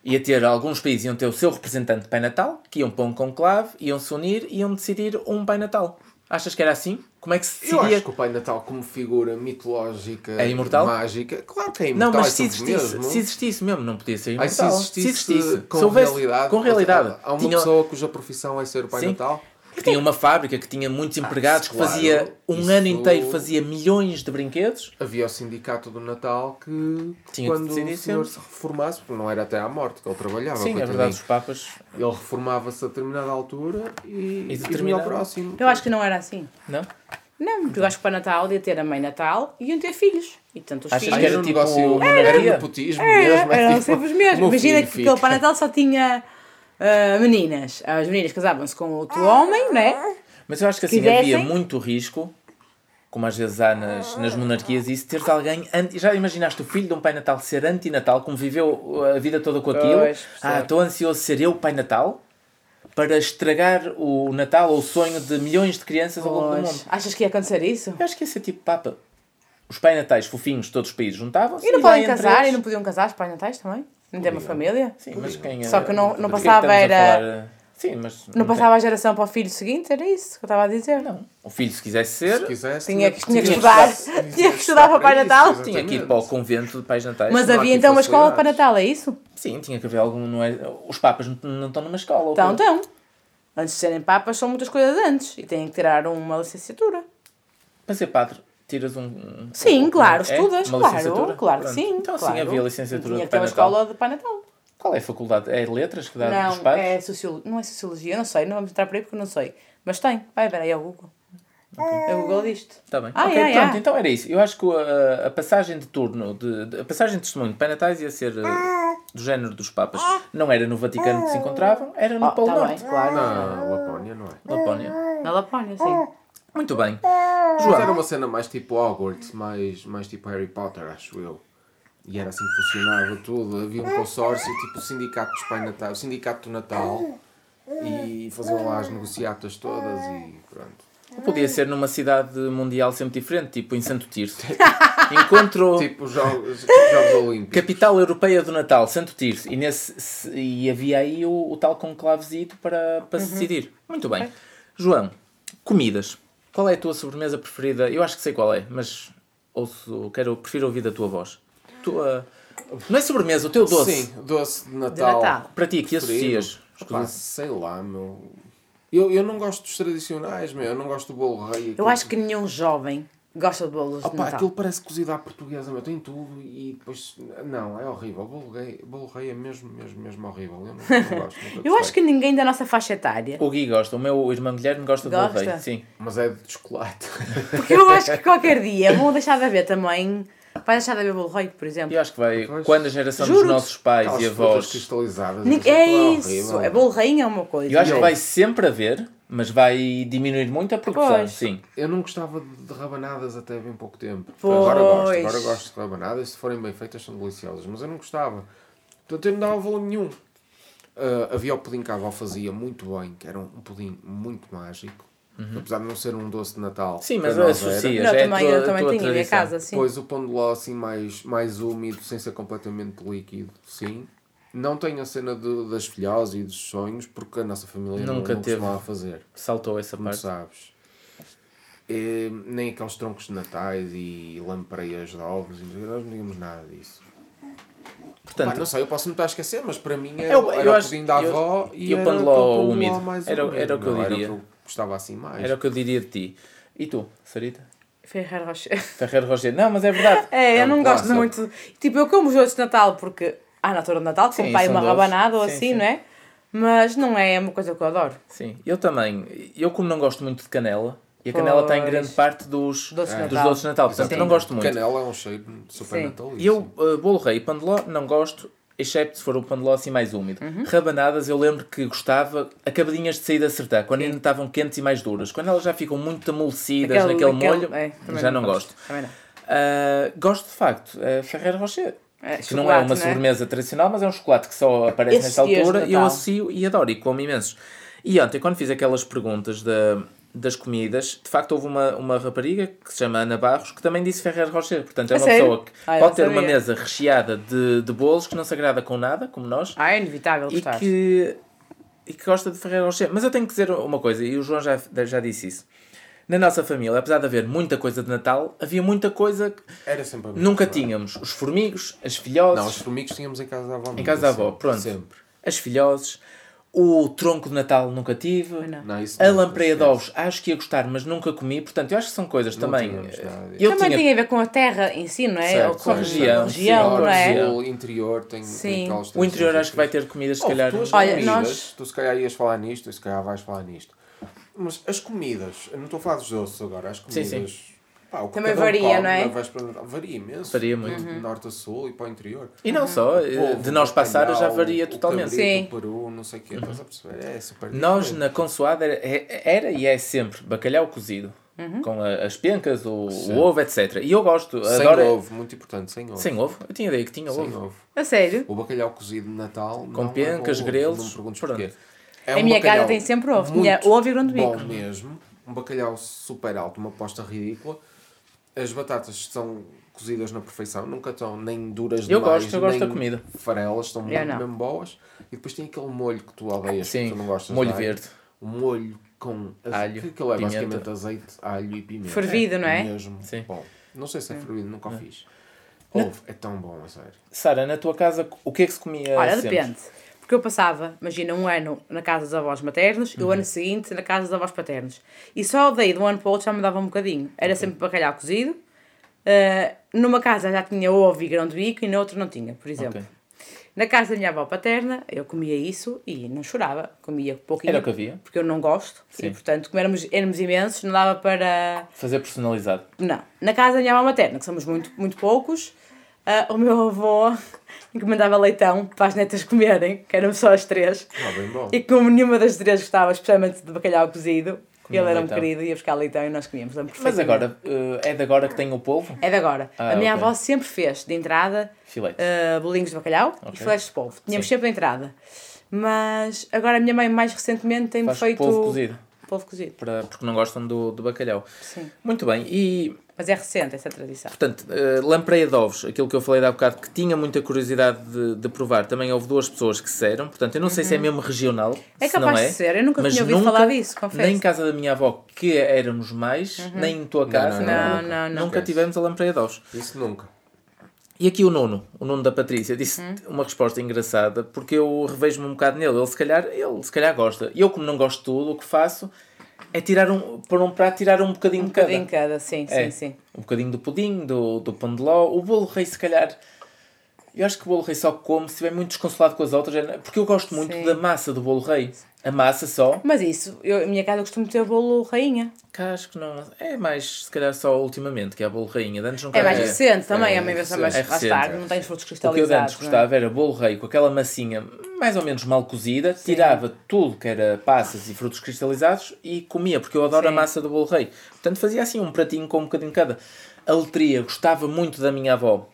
ia ter, alguns países iam ter o seu representante de Pai Natal, que iam para um conclave, iam se unir e iam decidir um Pai Natal. Achas que era assim? Como é que se Eu acho que o Pai Natal como figura mitológica, É imortal? mágica, claro que é Não, imortal, mas é se existisse, mesmo. se existisse mesmo, não podia ser Ai, imortal. se existisse, com Se houvesse- realidade. Com realidade. Há uma Tinha- pessoa cuja profissão é ser o Pai Sim. Natal. Que tinha uma fábrica que tinha muitos empregados, que claro, fazia um ano inteiro fazia milhões de brinquedos. Havia o sindicato do Natal que Tinha que quando decidir o senhor sempre. se reformasse, porque não era até à morte que ele trabalhava. Sim, é verdade, os papas. Ele reformava-se a determinada altura e, E e vinha determinava- ao próximo. Eu acho que não era assim. Não? Não, porque eu acho que para Natal ia ter a mãe Natal e iam ter filhos. E tanto os Achas filhos. que era um tipo negócio, monarquia? era nepotismo É, mesmo. é eram tipo, sempre os mesmos. Imagina filho que fica. aquele Pai Natal só tinha ah, meninas. As meninas casavam-se com outro homem, né? Mas eu acho que assim Quisessem? havia muito risco como às vezes há nas, nas monarquias, isso, teres alguém. anti- Já imaginaste o filho de um Pai Natal ser anti-Natal, como viveu a vida toda com aquilo? Pois, ah, estou ansioso de ser eu o Pai Natal para estragar o Natal ou o sonho de milhões de crianças ao longo do mundo. Achas que ia acontecer isso? Eu acho que ia ser tipo Papa. Os Pai Natais fofinhos de todos os países juntavam-se. E não lá podem casar? eles- E não podiam casar os pais natais também? Não tem uma família? Sim, mas quem Só que não- não de que é que passava, era- falar? Sim, mas. Não passava a geração para o filho seguinte? Era isso que eu estava a dizer. Não. O filho, se quisesse ser, Se quisesse, Tinha que- tinha que estudar. Tinha que estudar para Pai isso, Natal. tinha que ir para o convento de Pais Natais. Mas não havia então uma escola para. Natal, é isso? Sim, tinha que haver algum. Não é, os Papas não, não estão numa escola. Então, quê? então. Antes de serem papas, são muitas coisas antes. E têm que tirar uma licenciatura. Para ser padre, tiras um. um- Sim, um- claro, é? estudas, Uma claro, licenciatura? claro que sim. Então, claro. sim, havia licenciatura Tinha de Pai Natal. escola de Pai Natal. Qual é a faculdade? É letras que dá dos Não, padres? é sociologia. Não é sociologia, não sei. Não vamos entrar por aí porque não sei. Mas tem. Vai ver aí ao Google. É o Google disto. Está bem. Ah, ok, yeah, pronto, yeah. então era isso. Eu acho que a, a passagem de turno, de, de- a passagem de testemunho de Pai Natais ia ser eh, do género dos Papas. Não era no Vaticano que se encontravam, era no Oh, Polo tá bem, Norte, claro. Na Lapónia, não é? Lapónia. Na Lapónia, sim. Muito bem. Mas era uma cena mais tipo Hogwarts, mais, mais tipo Harry Potter, acho eu. E era assim que funcionava tudo. Havia um consórcio, tipo o Sindicato dos Pai Natal, o Sindicato do Natal. E faziam lá as negociatas todas e pronto. Podia ser numa cidade mundial sempre diferente, tipo em Santo Tirso. Encontro Tipo os Jogos, jogos Olímpicos. Capital Europeia do Natal, Santo Tirso. E, nesse, se- e havia aí o, o tal conclavesito para, para Uhum. se decidir. Muito bem. João, comidas. Qual é a tua sobremesa preferida? Eu acho que sei qual é, mas ouço, quero, prefiro ouvir da tua voz. Tua... Não é sobremesa, o teu doce. Sim, doce de De Natal. Natal. Para ti, que preferido. associas? Sei lá, meu. Eu, eu não gosto dos tradicionais, meu. Eu não gosto do bolo rei. Eu acho que nenhum jovem gosta de bolos de Opa, Natal. aquilo parece cozido à portuguesa, meu. Tem tudo e depois. Não, é horrível. Bolo rei, bolo rei é mesmo, mesmo, mesmo horrível. Eu não, não gosto. Eu acho que ninguém da nossa faixa etária. O Gui gosta, o meu irmão Guilherme gosta, de Gosta? bolo rei. Sim. Mas é de chocolate. Porque eu acho que qualquer dia vão deixar de haver também. Vai deixar de haver bolo rei, por exemplo. Eu acho que vai, Pois. quando a geração dos nossos pais Aquelas e avós. cristalizadas. É horrível. isso. É bolo rei é uma coisa. Eu acho que vai sempre haver, mas vai diminuir muito a produção. Pois. Sim. Eu não gostava de rabanadas até bem pouco tempo. Pois. Agora gosto, agora gosto de rabanadas. Se forem bem feitas, são deliciosas. Mas eu não gostava. Portanto, eu não dava valor nenhum. Ah, havia o pudim que a avó fazia muito bem, que era um pudim muito mágico. Apesar de não ser um doce de Natal. Sim, mas associas. Eu é a também, tua- eu também tinha em minha casa, sim. Depois o pão de ló assim mais, mais úmido, sem ser completamente líquido, sim. Não tenho a cena de- das filhós e dos sonhos, porque a nossa família não, Nunca não teve. costumava fazer, Saltou essa como parte. sabes. E, nem aqueles troncos de natais e lampreias de ovos, e nós não tínhamos nada disso. Pá, Portanto, não sei, eu posso me estar a esquecer, mas para mim era, Eu- era eu o acho- pudim da eu- avó e, e o era pão de ló aquele pão de úmido. mais Era- úmido, era o que eu não, diria. Era o que eu gostava assim mais. era o que eu diria de ti. E tu, Sarita? Ferreiro Rocher. Ferreiro Roger. Não, mas é verdade. É, É eu um não gosto muito. Tipo, eu como os doces de Natal porque há na altura de Natal, Sim, são uma doces. rabanada ou Sim, assim, sim. não é? Mas não é uma coisa que eu adoro. Sim, eu também. Eu como não gosto muito de canela, e a canela está em grande parte dos, Doces de dos Natal. doces de Natal, portanto eu não Sim. gosto muito. Canela é um cheiro super Sim. natalício. E eu, uh, bolo rei e pão de ló, não gosto, excepto se for o pão de ló assim mais úmido. Uhum. Rabanadas, eu lembro que gostava, acabadinhas de sair da acertar, quando ainda estavam quentes e mais duras. Quando elas já ficam muito amolecidas Aquele- naquele aquele- molho, é, já não gosto. Também não. Uh, gosto de facto, uh, Ferreiro Rocher. É, que não é uma não é? sobremesa tradicional, mas é um chocolate que só aparece Esses nesta altura e eu associo e adoro e como imensos. E ontem, quando fiz aquelas perguntas da, das comidas, de facto houve uma, uma rapariga que se chama Ana Barros que também disse Ferreiro Rocher. Portanto, é uma sério? pessoa que eu pode ter uma sabia. mesa recheada de, de bolos que não se agrada com nada, como nós, Ah, é inevitável e gostar. que, e que gosta de Ferreiro Rocher. Mas eu tenho que dizer uma coisa, e o João já, já disse isso. Na nossa família, apesar de haver muita coisa de Natal, havia muita coisa que Era sempre a mesma. nunca tínhamos. Os formigos, as filhoses, Não, os formigos tínhamos em casa da avó. em casa da avó, sempre, pronto. Sempre. As filhoses, o tronco de Natal nunca tive. não. Não, isso A não, lampreia de ovos, acho que ia gostar, mas nunca comi. Portanto, eu acho que são coisas Não também. tínhamos eh, nada. Eu Também tinha. tem a ver com a terra em si, não é? Certo, Ou com a região, região, sim, não é? O interior tem, Sim. tem aquelas O interior acho que vai ter comidas, se Oh, calhar. tu as Olha, comidas, nós- tu se calhar ias falar nisto, e se calhar vais falar nisto. Mas as comidas, eu não estou a falar dos doces agora, as Sim, comidas. sim. pá, o que Também cada um varia, come não é? na véspera varia imenso. Varia muito. De norte a sul e para o interior. E não só, eh, Polvo, de nós passar já bacalhau, varia o totalmente. cabrito, Sim. O peru, não sei o quê, estás a perceber? É super Nós diferente. na consoada era, é- era e é sempre bacalhau cozido. Com a- as pencas, o, o ovo, etc. E eu gosto. Sem adoro... ovo, muito importante, sem ovo. Sem ovo? Eu tinha ideia que tinha Sem ovo. ovo. A sério? O bacalhau cozido de Natal. Com não é pencas, ovo, grelos, Não me perguntes pronto. porquê. É A um minha casa tem sempre ovo. muito Tinha ovo e grão de Bom bico. mesmo. Um bacalhau super alto, uma aposta ridícula. As batatas são cozidas na perfeição, nunca estão nem duras Eu demais, gosto, eu gosto nem da comida. farelas, estão Eu mesmo, boas. E depois tem aquele molho que tu odeias, Sim, que tu não gostas molho verde. O molho com Alho, que é pimenta. basicamente azeite, alho e pimenta. Fervido, não é? Mesmo. Sim. Bom, não sei se é fervido, nunca o fiz. Ovo, é tão bom, a sério. Sara, na tua casa, o que é que se comia Olha, sempre? depende. Porque eu passava, imagina, um ano na casa dos avós maternos e o Uhum. ano seguinte na casa dos avós paternos. E só daí de um ano para o outro já me dava um bocadinho. Era sempre bacalhau cozido. Uh, numa casa já tinha ovo e grão de bico e na outra não tinha, por exemplo. Ok. Na casa da minha avó paterna, eu comia isso e não chorava. Comia pouquinho. Era o que havia. Porque eu não gosto. Sim. E, portanto, como éramos, éramos imensos, não dava para... Fazer personalizado. Não. Na casa da minha avó materna, que somos muito, muito poucos, ah, o meu avô encomendava leitão para as netas comerem, que eram só as três. Ah, bem bom. E como nenhuma das três gostava, especialmente de bacalhau cozido, Comiam ele era um querido, ia buscar leitão e nós comíamos. Mas agora, eh, é de agora que tem o polvo? É de agora. Ah, a minha ok. avó sempre fez de entrada ah, bolinhos de bacalhau Ok. e filetes de polvo. Tínhamos Sim. sempre de entrada. Mas agora a minha mãe, mais recentemente, tem-me Faz feito. polvo cozido. Polvo cozido. Para, porque não gostam do, do bacalhau. Sim. Muito bem. E, Mas é recente essa tradição. portanto, eh, lampreia de ovos, aquilo que eu falei há bocado, que tinha muita curiosidade de, de provar. Também houve duas pessoas que disseram. Portanto, eu não sei se é mesmo regional. Uhum. É se não capaz é, de ser. Eu nunca mas tinha ouvido nunca, falar disso, confesso. Uhum. Nem em casa da minha avó, que éramos mais, nem em tua casa. não, não, não. Nunca tivemos a lampreia de ovos. Isso nunca. E aqui o Nuno, o Nuno da Patrícia, disse Uhum. uma resposta engraçada, porque eu revejo-me um bocado nele. Ele se calhar, ele se calhar gosta. E eu, como não gosto de tudo, o que faço é tirar um, por um prato, tirar um bocadinho Um de cada. bocadinho cada, sim, É, sim, sim. Um bocadinho do pudim, do, do pão de ló. O bolo rei, se calhar. Eu acho que o bolo rei só como se estiver muito desconsolado com as outras. é- Porque eu gosto muito Sim. da massa do bolo rei. A massa só. Mas isso, eu, a minha casa eu costumo ter bolo rainha. Que acho que não. É mais, se calhar, só ultimamente, que é bolo rainha. De Antes nunca É mais recente também, é é uma invenção mais recente. É recente. não tens frutos O que eu de antes cristalizados. não é? gostava era bolo rei com aquela massinha mais ou menos mal cozida, tirava tudo que era passas e frutos cristalizados e comia, porque eu adoro Sim. a massa do bolo rei. Portanto, fazia assim um pratinho com um bocadinho de cada. A letria gostava muito da minha avó.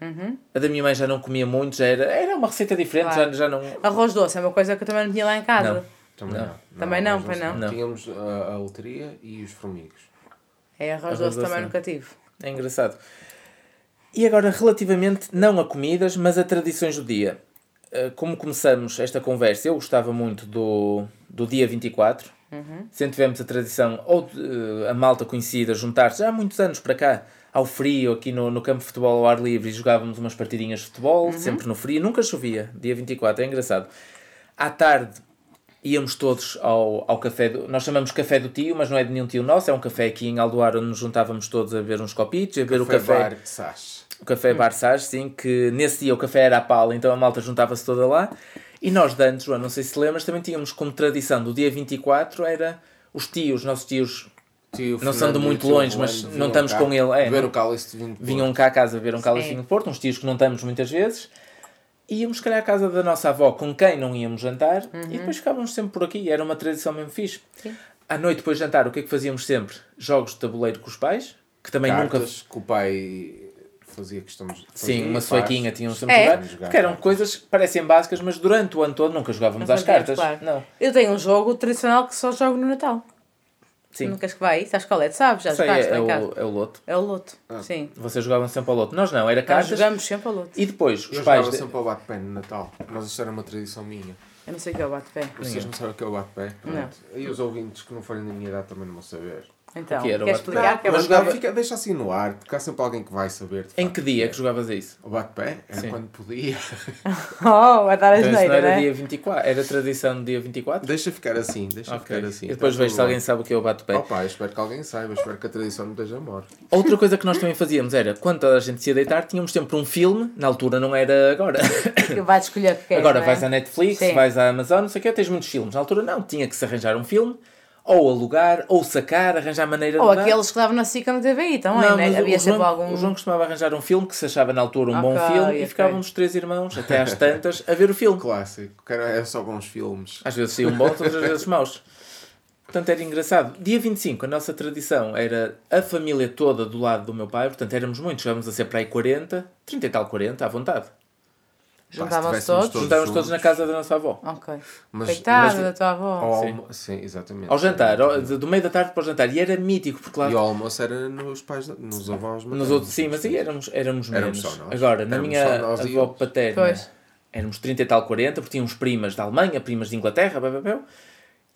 Uhum. A da minha mãe já não comia muito, já era, era uma receita diferente, Claro. já, já não. Arroz doce é uma coisa que eu também não tinha lá em casa. Não. Também Não. não. Também não, pois não. Não. Tínhamos a, a loteria e os formigos. É arroz, Arroz doce doce também não. nunca tive. É engraçado. E agora, relativamente, não a comidas, mas a tradições do dia. Uh, Como começamos esta conversa, eu gostava muito do, do dia 24. Sempre tivemos a tradição, ou de, uh, a malta conhecida, juntar-se já há muitos anos para cá, ao frio, aqui no, no campo de futebol ao ar livre, e jogávamos umas partidinhas de futebol, sempre no frio. Nunca chovia, dia 24, é engraçado. À tarde, íamos todos ao, ao café, do, nós chamamos café do tio, mas não é de nenhum tio nosso, é um café aqui em Aldoar onde nos juntávamos todos a beber uns copitos, a beber o café, bar Sás. o café Barsage, sim, que nesse dia o café era a pala, então a malta juntava-se toda lá. E nós de antes, João, não sei se lembras, também tínhamos como tradição do dia 24 era os tios, nossos tios Tio Não são de Fernando muito longe, mas não vinham estamos cá com ele, é, não- o cálice de vinho de vinham cá a casa ver um cálice de vinho de Porto, uns tios que não estamos muitas vezes. Íamos, se calhar, à casa da nossa avó, com quem não íamos jantar, e depois ficávamos sempre por aqui. Era uma tradição mesmo fixe. Sim. À noite, depois de jantar, o que é que fazíamos sempre? Jogos de tabuleiro com os pais, que também nunca Cartas que o pai fazia questão de Sim, fazia uma suequinha tinham sempre É. jogar. Porque eram coisas que parecem básicas, mas durante o ano todo nunca jogávamos Não às cartas. claro. Não. Eu tenho um jogo tradicional que só jogo no Natal. Sim. Nunca que vai? Sabes qual é? Tu sabes? Já Sei, jogaste é, é, o, é o loto. É o Loto. Sim. Vocês jogavam sempre ao loto. Nós não, era Nós cartas. jogamos sempre ao Loto. E depois, os Eu pais. jogava de- sempre ao bate-pé no Natal, mas isso era uma tradição minha. Eu não sei o que é o bate-pé. Vocês não sabem o que é o bate-pé? Pronto. E os ouvintes que não forem da minha idade também não vão saber. Então, que era queres explicar? que é mas jogava... fica, deixa assim no ar, porque há sempre alguém que vai saber. Em facto, que dia é que é. jogavas a isso? O bate-pé era Sim. quando podia. Oh, vai dar a Então, isso não geneira, era né? dia 24, era tradição do dia 24? Deixa ficar assim, deixa Ok. ficar assim. e depois Tá vejo se alguém sabe o que é o bate-pé. Opa, espero que alguém saiba, espero que a tradição não esteja morta. Outra coisa que nós também fazíamos era, quando toda a gente se ia deitar, tínhamos sempre um filme, na altura não era agora. Que vais escolher o que queres, agora não é? vais à Netflix, Sim. vais à Amazon, não sei o quê, tens muitos filmes. Na altura não, tinha que se arranjar um filme, ou alugar, ou sacar, arranjar maneira Ou de dar. aqueles que davam na SICA no TVI também, Não, né? mas Havia o, sempre João, algum... o João costumava arranjar um filme que se achava na altura um bom Ok, filme ok. e ficávamos os três irmãos, até às tantas, a ver o filme. Clássico, que era- é só bons filmes. Às vezes saíam bons, outras vezes maus. Portanto, era engraçado. Dia 25, a nossa tradição era a família toda do lado do meu pai, portanto, éramos muitos, chegávamos a ser para aí 40, 30 e tal, 40, à vontade. Juntavam-se todos. todos Juntávamos todos na casa da nossa avó. Ok. Mas- Coitada mas- da tua avó. Ao Sim. Sim, exatamente. Ao jantar, ao- do meio da tarde para o jantar. E era mítico, porque lá E ao almoço era nos pais, da- nos avós Nos maternos. outros, sim, mas aí éramos, éramos, Éramos menos. só nós. Agora, na Éramos minha nós e avó paterna, Pois. éramos 30 e tal, 40, porque tínhamos primas da Alemanha, primas de Inglaterra, blá.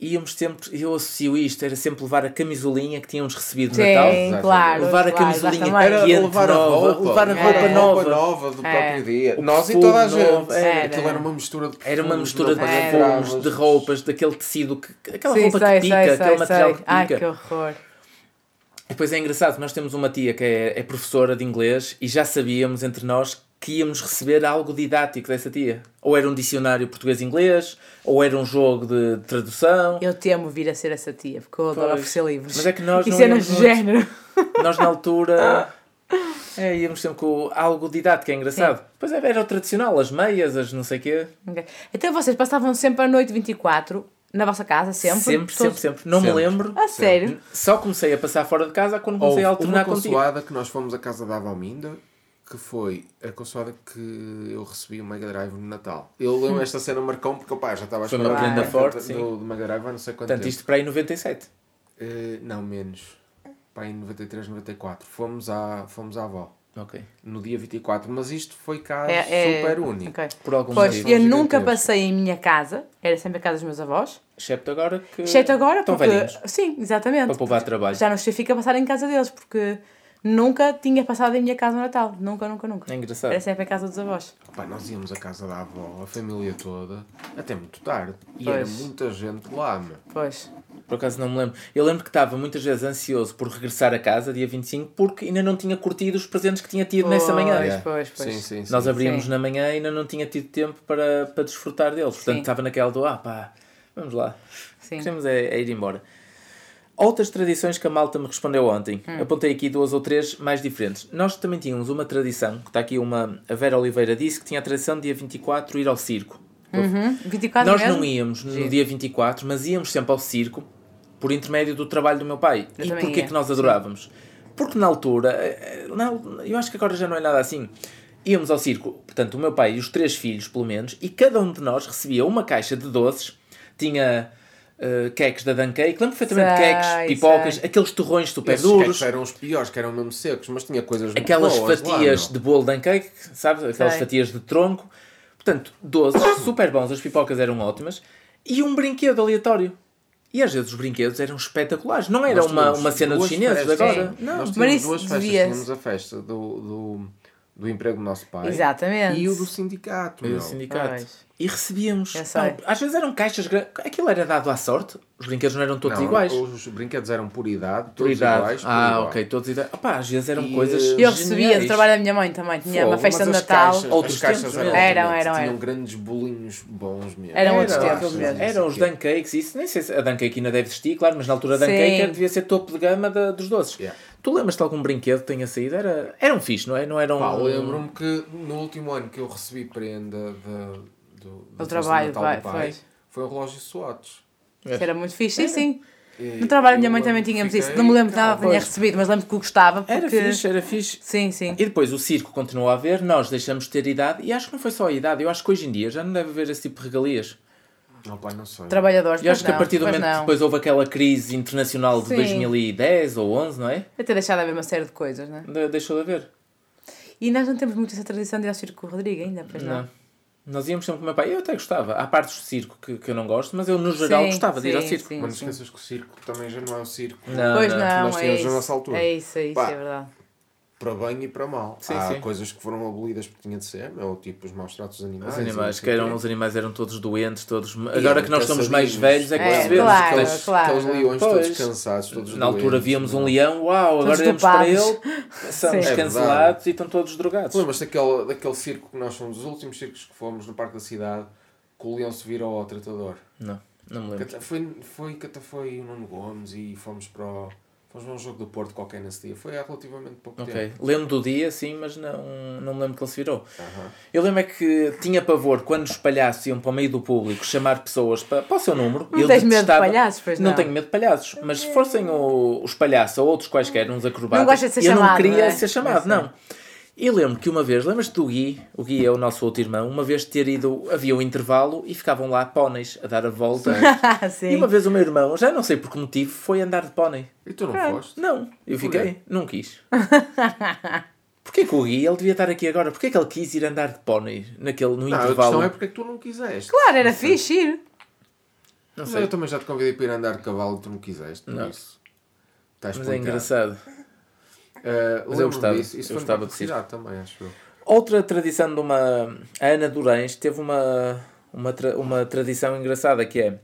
Íamos sempre, eu associo isto, era sempre levar a camisolinha que tínhamos recebido de Sim, Natal. claro. Levar a claro, camisolinha. Era Quente, levar a nova, roupa, levar a era roupa nova. nova do É. próprio dia. O Nós e toda a gente. novo, era. Aquilo era uma mistura de Era uma mistura de perfumes, de roupas, daquele tecido, que, aquela Sim, roupa sei, que pica, sei, aquele sei, material sei. que Ai, pica. que horror. E depois é engraçado, nós temos uma tia que é, é professora de inglês e já sabíamos entre nós que íamos receber algo didático dessa tia. Ou era um dicionário português-inglês, ou era um jogo de tradução. Eu temo vir a ser essa tia, porque eu adoro Pois. oferecer livros. Mas é que nós e não cenas íamos de muito. género. Nós na altura é, íamos sempre com algo didático, é engraçado. Depois era o tradicional, as meias, as não sei quê. Ok. Então vocês passavam sempre a noite 24 na vossa casa, sempre? Sempre, Todos- sempre, sempre. Não me Sempre. lembro. A sério? Só comecei a passar fora de casa quando comecei Houve a uma alternar contigo. consoada que nós fomos à casa da Valminda, que foi a consoada que eu recebi o Mega Drive no Natal. Eu lembro esta cena marcou porque opa, já estava a Foi esperar uma prenda do- forte, do, sim. do Mega Drive há não sei quanto Portanto, tempo. isto para aí 97. Eh, não, menos. Pá, em 93, 94. Fomos à, fomos à avó. Ok. No dia 24. Mas isto foi cá É, é... super único. ok. Por algum Pois, motivo. eu nunca passei em minha casa, era sempre a casa dos meus avós. Excepto agora que. Exceto agora, Estão porque. velhinhos. Sim, exatamente. Para poupar trabalho. Já não justifica passar em casa deles, porque nunca tinha passado em minha casa no Natal. Nunca, nunca, nunca. É engraçado. Era sempre a casa dos avós. Pá, nós íamos à casa da avó, a família toda, até muito tarde. E Pois. era muita gente lá, meu. Pois. Por acaso não me lembro. Eu lembro que estava muitas vezes ansioso por regressar a casa dia 25 porque ainda não tinha curtido os presentes que tinha tido nessa manhã. Pois, Yeah. pois, pois. Sim, sim, sim. Nós abríamos Sim. na manhã e ainda não tinha tido tempo para, para desfrutar deles. Portanto, Sim. estava naquela do, ah pá, vamos lá. Sim. Queremos é, é ir embora. Outras tradições que a malta me respondeu ontem. Hum. Apontei aqui duas ou três mais diferentes. Nós também tínhamos uma tradição, que está aqui uma, a Vera Oliveira disse que tinha a tradição de dia 24 ir ao circo. Uhum. 24 Nós mesmo? não íamos no Giro. dia 24, mas íamos sempre ao circo por intermédio do trabalho do meu pai. Eu e porquê ia, que nós adorávamos? Porque na altura, eh, eu acho que agora já não é nada assim. Íamos ao circo, portanto, o meu pai e os três filhos, pelo menos, e cada um de nós recebia uma caixa de doces, tinha eh, queques da Duncake, lembro perfeitamente Sei, queques, pipocas, sei. aqueles torrões super Esses duros, queques eram os piores, que eram mesmo secos, mas tinha coisas aquelas boas fatias lá, de bolo de Duncake, sabes? Aquelas Sei. fatias de tronco. Portanto, doces, super bons, as pipocas eram ótimas, e um brinquedo aleatório. E às vezes os brinquedos eram espetaculares. Não era uma, uma cena dos chineses festas. agora. Sim. Não. Nós Mas tínhamos duas festas. devia- Tínhamos a festa do, do, do emprego do nosso pai Exatamente. e o do sindicato. E do sindicato. Pois. E recebíamos. Pá, às vezes eram caixas grandes. Aquilo era dado à sorte. Os brinquedos não eram todos Não, iguais. Os brinquedos eram por idade, Por todos idade. iguais. por ah, igual. ok, todos idade. Opá, às vezes eram E, coisas. eh, Eu recebia do trabalho da minha mãe também. Tinha uma Fogo, festa de Natal. caixas- Outros as caixas eram, mesmo. Eram, eram, Tinham eram. grandes bolinhos bons mesmo. Eram Era, outros tempos mesmo. Eram os Duncakes, isso. Nem sei se a Duncake ainda deve existir, claro, mas na altura a Duncake devia ser topo de gama da- dos doces. Yeah. Tu lembras-te de algum brinquedo que tenha saído? Era, era um fixe, não é? Não era um. Pá, lembro-me que no último ano que eu recebi prenda da- do, O da festa de trabalho, vai, do pai, foi. foi um relógio Swatch. Que era muito fixe, sim, sim. E No trabalho da minha eu mãe também tínhamos fiquei, isso. Não me lembro nada que "Calma, tinha recebido, mas lembro que o gostava. Porque... Era fixe, era fixe. Sim, sim. E depois o circo continua a haver, nós deixamos de ter idade, e acho que não foi só a idade, eu acho que hoje em dia já não deve haver esse tipo de regalias. Não, pai, não sei. Trabalhadores, E acho que a partir do momento que depois houve aquela crise internacional de Sim. 2010 ou 11, não é? Até deixar de haver uma série de coisas, não é? De- Deixou de haver. E nós não temos muito essa tradição de ir ao circo com o Rodrigo ainda, pois não? Não. Nós íamos sempre com o meu pai. Eu até gostava. Há partes do circo que, que eu não gosto, mas eu no geral Sim, gostava de ir ao sim, circo. sim. Mas não esqueças que o circo também já não é o circo. Não, Pois não. não, Nós é tínhamos isso. a nossa altura. É isso, é isso, Pá. é verdade. Para bem e para mal. Sim, Há sim. coisas que foram abolidas porque tinha de ser, ou tipo os maus tratos dos animais. Os animais, não que eram, os animais eram todos doentes, todos. E Agora que nós somos mais velhos é que É, percebemos. claro, Aqueles, claro. aqueles leões Pois. todos cansados, todos Na altura doentes, víamos um não. leão, uau, agora olhamos para ele, somos. É cancelados e estão todos drogados. Lembras daquele, daquele circo que nós fomos, os últimos circos que fomos no Parque da Cidade, que o leão se virou ao tratador? Não, não me lembro. foi, foi, que até foi o Nuno Gomes e fomos para o, Fomos ver um jogo do Porto qualquer nesse dia. Foi há relativamente pouco Ok. tempo. Lembro do dia, sim, mas não, não me lembro que ele se virou. Aham. Eu lembro é que tinha pavor quando os palhaços iam para o meio do público chamar pessoas para, para o seu número. Não tens medo de palhaços, pois não? tenho medo de palhaços. Mas se fossem o- os palhaços ou outros quaisquer, uns acrobatas, Não gosta de ser eu não chamado, queria não é? ser chamado, Não não. Eu lembro que uma vez, lembras-te do Gui? O Gui é o nosso outro irmão. Uma vez ter ido, havia um intervalo e ficavam lá póneis a dar a volta. E uma vez o meu irmão, já não sei por que motivo, foi andar de pônei. E tu não É. foste? Não, eu Porquê? fiquei, não quis. Porquê que o Gui, ele devia estar aqui agora, porquê que ele quis ir andar de pônei naquele, no Não, a intervalo? questão é porque é que tu não quiseste. Claro, era fixe ir. Não Mas sei, eu também já te convidei para ir andar de cavalo e tu não quiseste, por Não. isso. Está mas é engraçado. Uh, Mas eu gostava, disso. Isso eu gostava de ser. também, acho eu. Outra tradição de uma. A Ana Durães teve uma, uma, tra- uma tradição engraçada que é.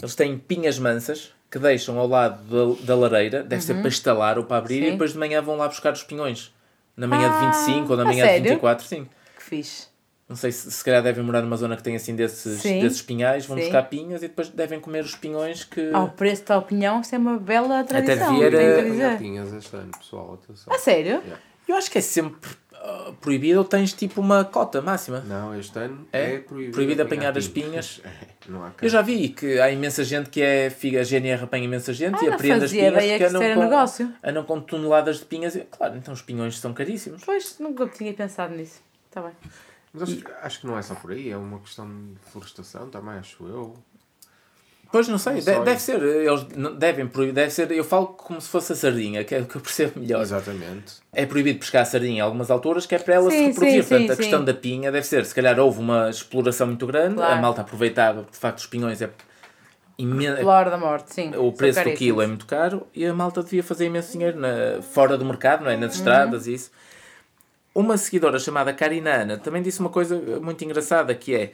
Eles têm pinhas mansas que deixam ao lado da, da lareira, deve ser para estalar ou para abrir, Sim. e depois de manhã vão lá buscar os pinhões. Na manhã Ah, de 25 ou na manhã de sério? 24, sim. Que fixe. Não sei se se calhar devem morar numa zona que tem assim desses, Sim. desses pinhais, vão Sim. buscar pinhas e depois devem comer os pinhões que. Ao preço da opinião, isso é uma bela tradição. Apanhar dizer. pinhas este ano, pessoal. Atenção. A sério? Yeah. Eu acho que é sempre ah, proibido ou tens tipo uma cota máxima. Não, este ano É? é, proibido, Proibido apanhar as pinhas. É, não há cá. Eu já vi que há imensa gente que é. figa- A GNR apanha imensa gente Ah, e apreende as pinhas que andam com, negócio. andam com toneladas de pinhas. Claro, então os pinhões são caríssimos. Pois, nunca tinha pensado nisso. Está bem. Mas acho, acho que não é só por aí, é uma questão de florestação também, acho eu. Pois não sei, Não de- sei. deve ser. Eles não- devem proibir. Deve ser. Eu falo como se fosse a sardinha, que é o que eu percebo melhor. Exatamente. É proibido pescar a sardinha em algumas alturas, que é para ela Sim, se reproduzir. sim, Portanto, sim, a questão da pinha deve ser. Se calhar houve uma exploração muito grande, Claro. a malta aproveitava, porque de facto os pinhões é imenso. Flor da morte, sim. O preço do quilo é muito caro e a malta devia fazer imenso dinheiro na, fora do mercado, não é? Uhum. nas estradas e isso. Uma seguidora chamada Karina Ana também disse uma coisa muito engraçada que é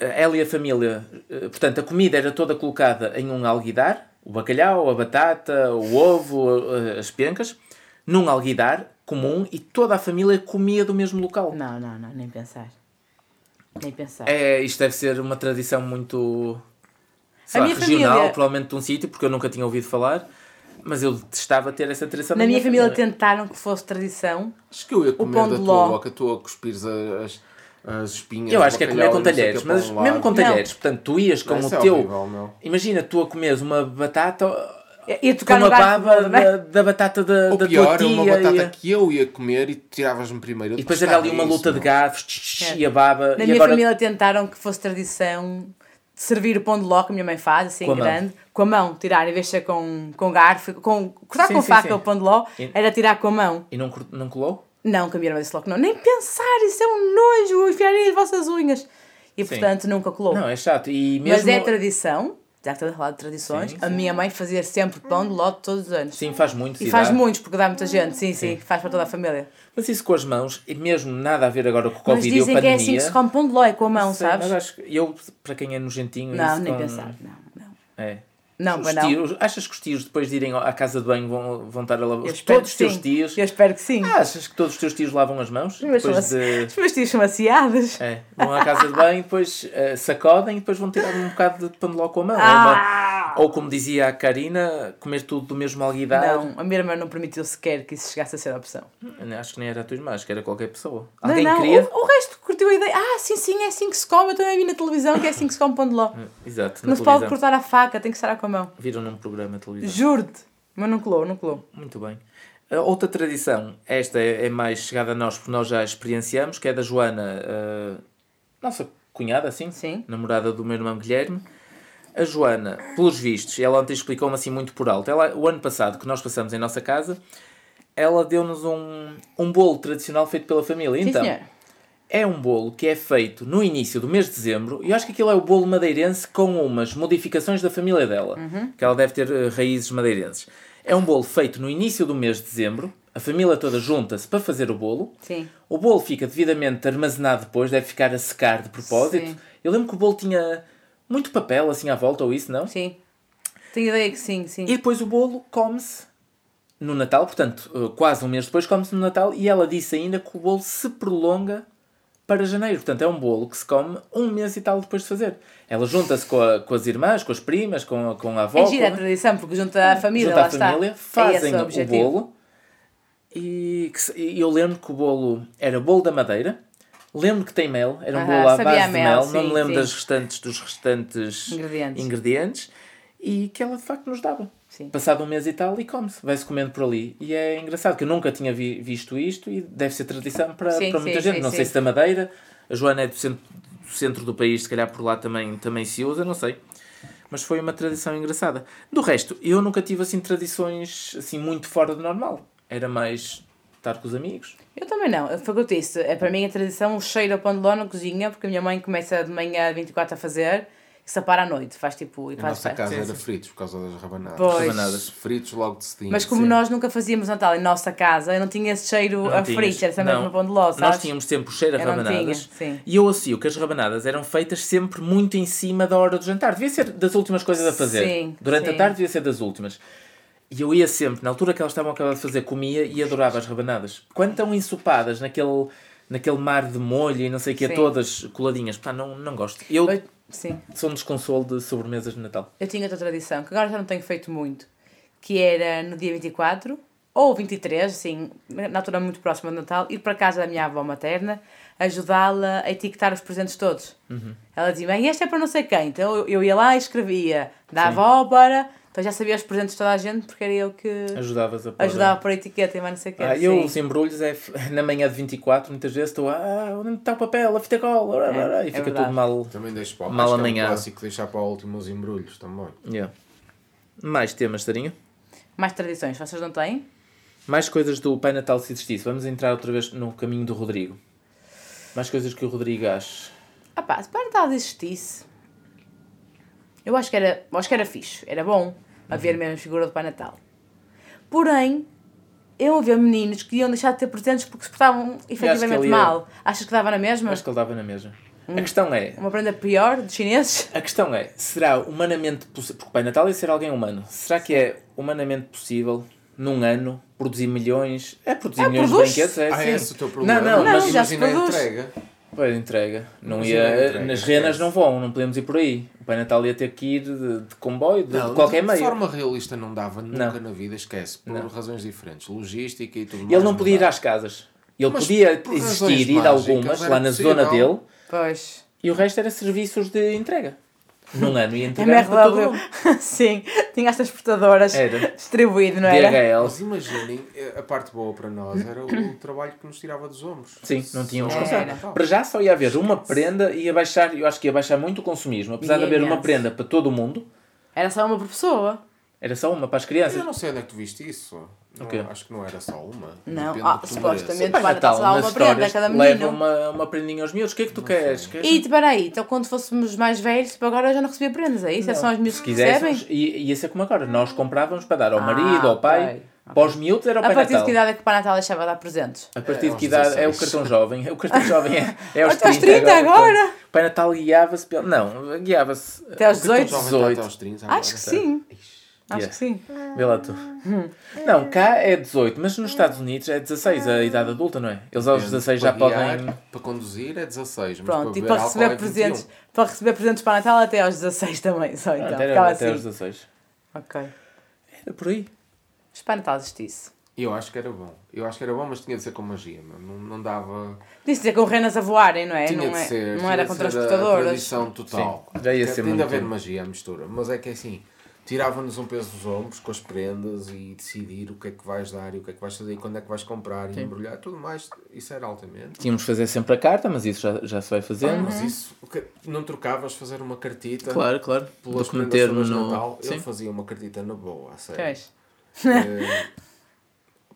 eh, ela e a família, eh, portanto, a comida era toda colocada em um alguidar, o bacalhau, a batata, o ovo, eh, as pencas, num alguidar comum e toda a família comia do mesmo local. Não, não, não, nem pensar. Nem pensar. É, isto deve ser uma tradição muito sei A lá, minha regional, família- provavelmente de um sítio, porque eu nunca tinha ouvido falar, mas eu detestava ter essa tradição Na minha família tentaram que fosse tradição. Acho que eu ia comer pão da de tua ló. boca, tu a cuspires as, as espinhas. Eu acho que é comer com talheres, mas um mesmo com talheres, portanto, tu ias com o é teu. Imagina, tu a comeres uma batata Ia com tocar a no garfo, baba é? da, da batata da, da pior tua é tia. uma batata e, que eu ia comer e tiravas-me primeiro. Eu e depois era ali uma luta isso, de garfos É. e a baba. Na e minha agora, família tentaram que fosse tradição servir o pão de ló que a minha mãe faz, assim Com grande, com a mão, tirar, em vez de ser com, com garfo, com, cortar Sim, com sim, faca sim. o pão de ló, E- era tirar com a mão. E não, não colou? Não, que a minha irmã disse logo que não. Nem pensar, isso é um nojo, enfiarem as vossas unhas. E portanto nunca colou. Não, é chato. E Mas mesmo... é tradição, já que estamos a falar de tradições, Sim, a minha mãe fazia sempre pão de ló todos os anos. Sim, faz muito. E se faz muitos, porque dá muita gente, sim, sim, faz para toda a família. Mas isso com as mãos, e mesmo nada a ver agora com o Mas Covid e a dizem que é pandemia. assim que se come pão de ló, é com a mão, Sei, sabes? Mas acho eu, para quem é nojentinho, Não, nem com- pensar, não, não. É. Não, Os mas não. tios- achas que os tios depois de irem à casa de banho vão, vão estar a lavar? Todos os teus sim. tios. Eu espero que sim. Ah, achas que todos os teus tios lavam as mãos? Os meus Depois de... Os meus tios são aciados. É, vão à casa de banho, depois eh, sacodem e depois vão tirar um bocado de pão de ló com a mão. Ou, Ah! uma- ou como dizia a Karina, comer tudo do mesmo alguidar. Não, a minha irmã não permitiu sequer que isso chegasse a ser a opção. Acho que nem era a tua irmã, acho que era qualquer pessoa. Não, Alguém não, queria? O, o resto curtiu a ideia. Ah, sim, sim, é assim que se come. Eu também vi na televisão que é assim que se come pão de ló. Exato, Não se pode cortar a faca, tem que estar a Viram num programa de televisão. Juro-te. Mas não colou, não colou. Muito bem. A outra tradição, esta é, é mais chegada a nós porque nós já experienciamos, que é da Joana, eh, nossa cunhada, assim, Sim. namorada do meu irmão Guilherme. A Joana, pelos vistos, ela ontem explicou-me assim muito por alto. Ela, o ano passado, que nós passamos em nossa casa, ela deu-nos um, um bolo tradicional feito pela família. Sim, então, senhor. É um bolo que é feito no início do mês de dezembro e eu acho que aquilo é o bolo madeirense com umas modificações da família dela, que ela deve ter eh, raízes madeirenses. É um bolo feito no início do mês de dezembro, a família toda junta-se para fazer o bolo. Sim. O bolo fica devidamente armazenado depois, deve ficar a secar de propósito. Sim. Eu lembro que o bolo tinha muito papel assim à volta ou isso, não? Sim. Tenho ideia que sim, sim. E depois o bolo come-se no Natal, portanto, eh, quase um mês depois come-se no Natal e ela disse ainda que o bolo se prolonga para janeiro. Portanto, é um bolo que se come um mês e tal depois de fazer. Ela junta-se com, com as irmãs, com as primas, com, a- com a avó. É gira a tradição, porque junta a família, junta a família, está. É fazem o o objetivo. bolo. E, que e eu lembro que o bolo era bolo da madeira. Lembro que tem mel, era um Aham, bolo à base de mel, mel, sim, não me lembro sim. das restantes, dos restantes Ingredientes. ingredientes, e que ela de facto nos dava. Sim. Passado um mês e tal, e come-se, vai-se comendo por ali. E é engraçado que eu nunca tinha vi- visto isto e deve ser tradição para, Sim, para muita sim, gente. não sei se da Madeira, a Joana é do centro, do centro do país, se calhar por lá também, também se usa, não sei. Mas foi uma tradição engraçada. Do resto, eu nunca tive assim tradições assim muito fora do normal. Era mais estar com os amigos. Eu também não, foi o que eu disse. É, para mim a tradição, o cheiro a pão de ló na cozinha, porque a minha mãe começa de manhã 24 a fazer se para à noite, faz tipo. E A faz nossa festa. casa Sim, era sim. fritos por causa das rabanadas. Pois. Rabanadas. Fritos logo de cedinho. Mas como Sim. nós nunca fazíamos Natal em nossa casa, eu não tinha esse cheiro Não a tinhas. fritos, era sempre Não. mesmo pão de ló, sabes? Nós tínhamos sempre o cheiro a Eu não rabanadas. tinha, sim. E eu associo que as rabanadas eram feitas sempre muito em cima da hora do jantar. Devia ser das últimas coisas a fazer. Sim, Durante sim. a tarde devia ser das últimas. E eu ia sempre, na altura que elas estavam a acabar de fazer, comia e adorava as rabanadas. Quando estão ensopadas naquele, naquele mar de molho e não sei o que, todas coladinhas, pá, não, não gosto. Eu Eu- Sim. sou um desconsolo de sobremesas de Natal. Eu tinha outra tradição, que agora já não tenho feito muito, que era no dia 24 ou 23, assim, na altura muito próxima do Natal, ir para a casa da minha avó materna, ajudá-la a etiquetar os presentes todos. Uhum. Ela dizia, bem, este é para não sei quem. Então eu, eu ia lá e escrevia da avó para. Então já sabia os presentes de toda a gente, porque era eu que Ajudavas a pôr- ajudava por etiqueta e mais não sei o quê. Ah, eu Sim. os embrulhos é na manhã de 24, muitas vezes estou, ah, onde está o papel, a fita cola, É, e é fica verdade. tudo mal. Também deixo para o Mal que é um clássico deixar para o último os embrulhos também. Yeah. Mais temas, Tarinho? Mais tradições, vocês não têm? Mais coisas do Pai Natal se existisse. Vamos entrar outra vez no caminho do Rodrigo. Mais coisas que o Rodrigo acha. Ah pá, se para Natal existisse, eu acho que era, eu acho que era fixe, era bom haver Uhum. mesmo a figura do Pai Natal. Porém, eu ouvi meninos que iam deixar de ter presentes porque se portavam efetivamente ia- mal. Achas que dava na mesma? Acho que ele dava na mesa. Hum. A questão é, Uma prenda pior dos chineses? a questão é, será humanamente possível, porque o Pai Natal ia ser alguém humano, será que é humanamente possível, num ano, produzir milhões? É produzir É, milhões produz. de brinquedos, é Ah, sim. esse é o teu problema. Não, não, Não, mas já se imagina a entrega. Pois, entrega. Não Imagina ia, a entrega, nas renas não vão, não podemos ir por aí. Pai Natal ia ter que ir de, de comboio, de, de qualquer de meio. forma realista não dava nunca Não. na vida, esquece. Por Não. razões diferentes. Logística e tudo mais. Ele não podia ir às casas. Ele Mas podia existir, ir a mágicas, algumas, lá na zona possível. dele, Pois. e o resto era serviços de entrega. Num ano ia É entregar para todo MRW. mundo. Sim, tinha as transportadoras Era. distribuído, não era? DHL. Mas imaginem, a parte boa para nós era o trabalho que nos tirava dos ombros. Sim, não tínhamos conserto. Para já só ia haver uma prenda e ia baixar, eu acho que ia baixar muito o consumismo. Apesar de haver uma prenda para todo o mundo, Era só uma por pessoa. Era só uma para as Eu crianças. não sei onde é que tu viste isso. Não, quê? Acho que não era só uma. Não, ah, supostamente. Pai Natal, Natal, nas uma prenda a cada leva menino. uma, uma prendinha aos miúdos. O que é que tu queres? Queres? E para aí, então quando fôssemos mais velhos, tipo, agora eu já não recebia prendas, é isso? É só os miúdos que recebem? ia ser como agora. Nós comprávamos para dar ao Ah, marido, ao pai. Para os miúdos era o A Pai partir de Natal. que idade é que o Pai Natal deixava de dar presentes? A partir É, de que idade? É o 16. cartão jovem. O cartão jovem é, é aos Até aos 30, 30 agora. O Pai Natal guiava-se pelo... Não, guiava-se... Até aos O cartão 18? jovem está até aos 30 agora. Acho que sim. Acho Yeah. que sim. Vê lá tu. Não, cá é 18, mas nos Estados Unidos é 16, a idade adulta, não é? Eles aos Depende. 16 já podem... Para conduzir é 16, mas Pronto, para e para receber, é 21. presentes, para receber presentes para Natal até aos 16 também, só então. Até, Ficava até assim. aos 16. Ok. Era por aí. Mas para Natal existisse. Eu acho que era bom. Eu acho que era bom, mas tinha de ser com magia. Não, não dava. Disse dizer com renas a voarem, não é? Tinha não de é, ser. não tinha era de com ser transportadoras. tradição total. Sim, já ia ser Tem de muito- haver magia à mistura. Mas é que é assim. Tirava-nos um peso dos ombros com as prendas e decidir o que é que vais dar e o que é que vais fazer e quando é que vais comprar e embrulhar. Tudo mais. Isso era altamente. Tínhamos de fazer sempre a carta, mas isso já, já se vai fazendo. Mas isso. Não trocavas fazer uma cartita Claro, claro. pelas prendas no... Natal. Sim. Eu fazia uma cartita na boa, a sério. Eh,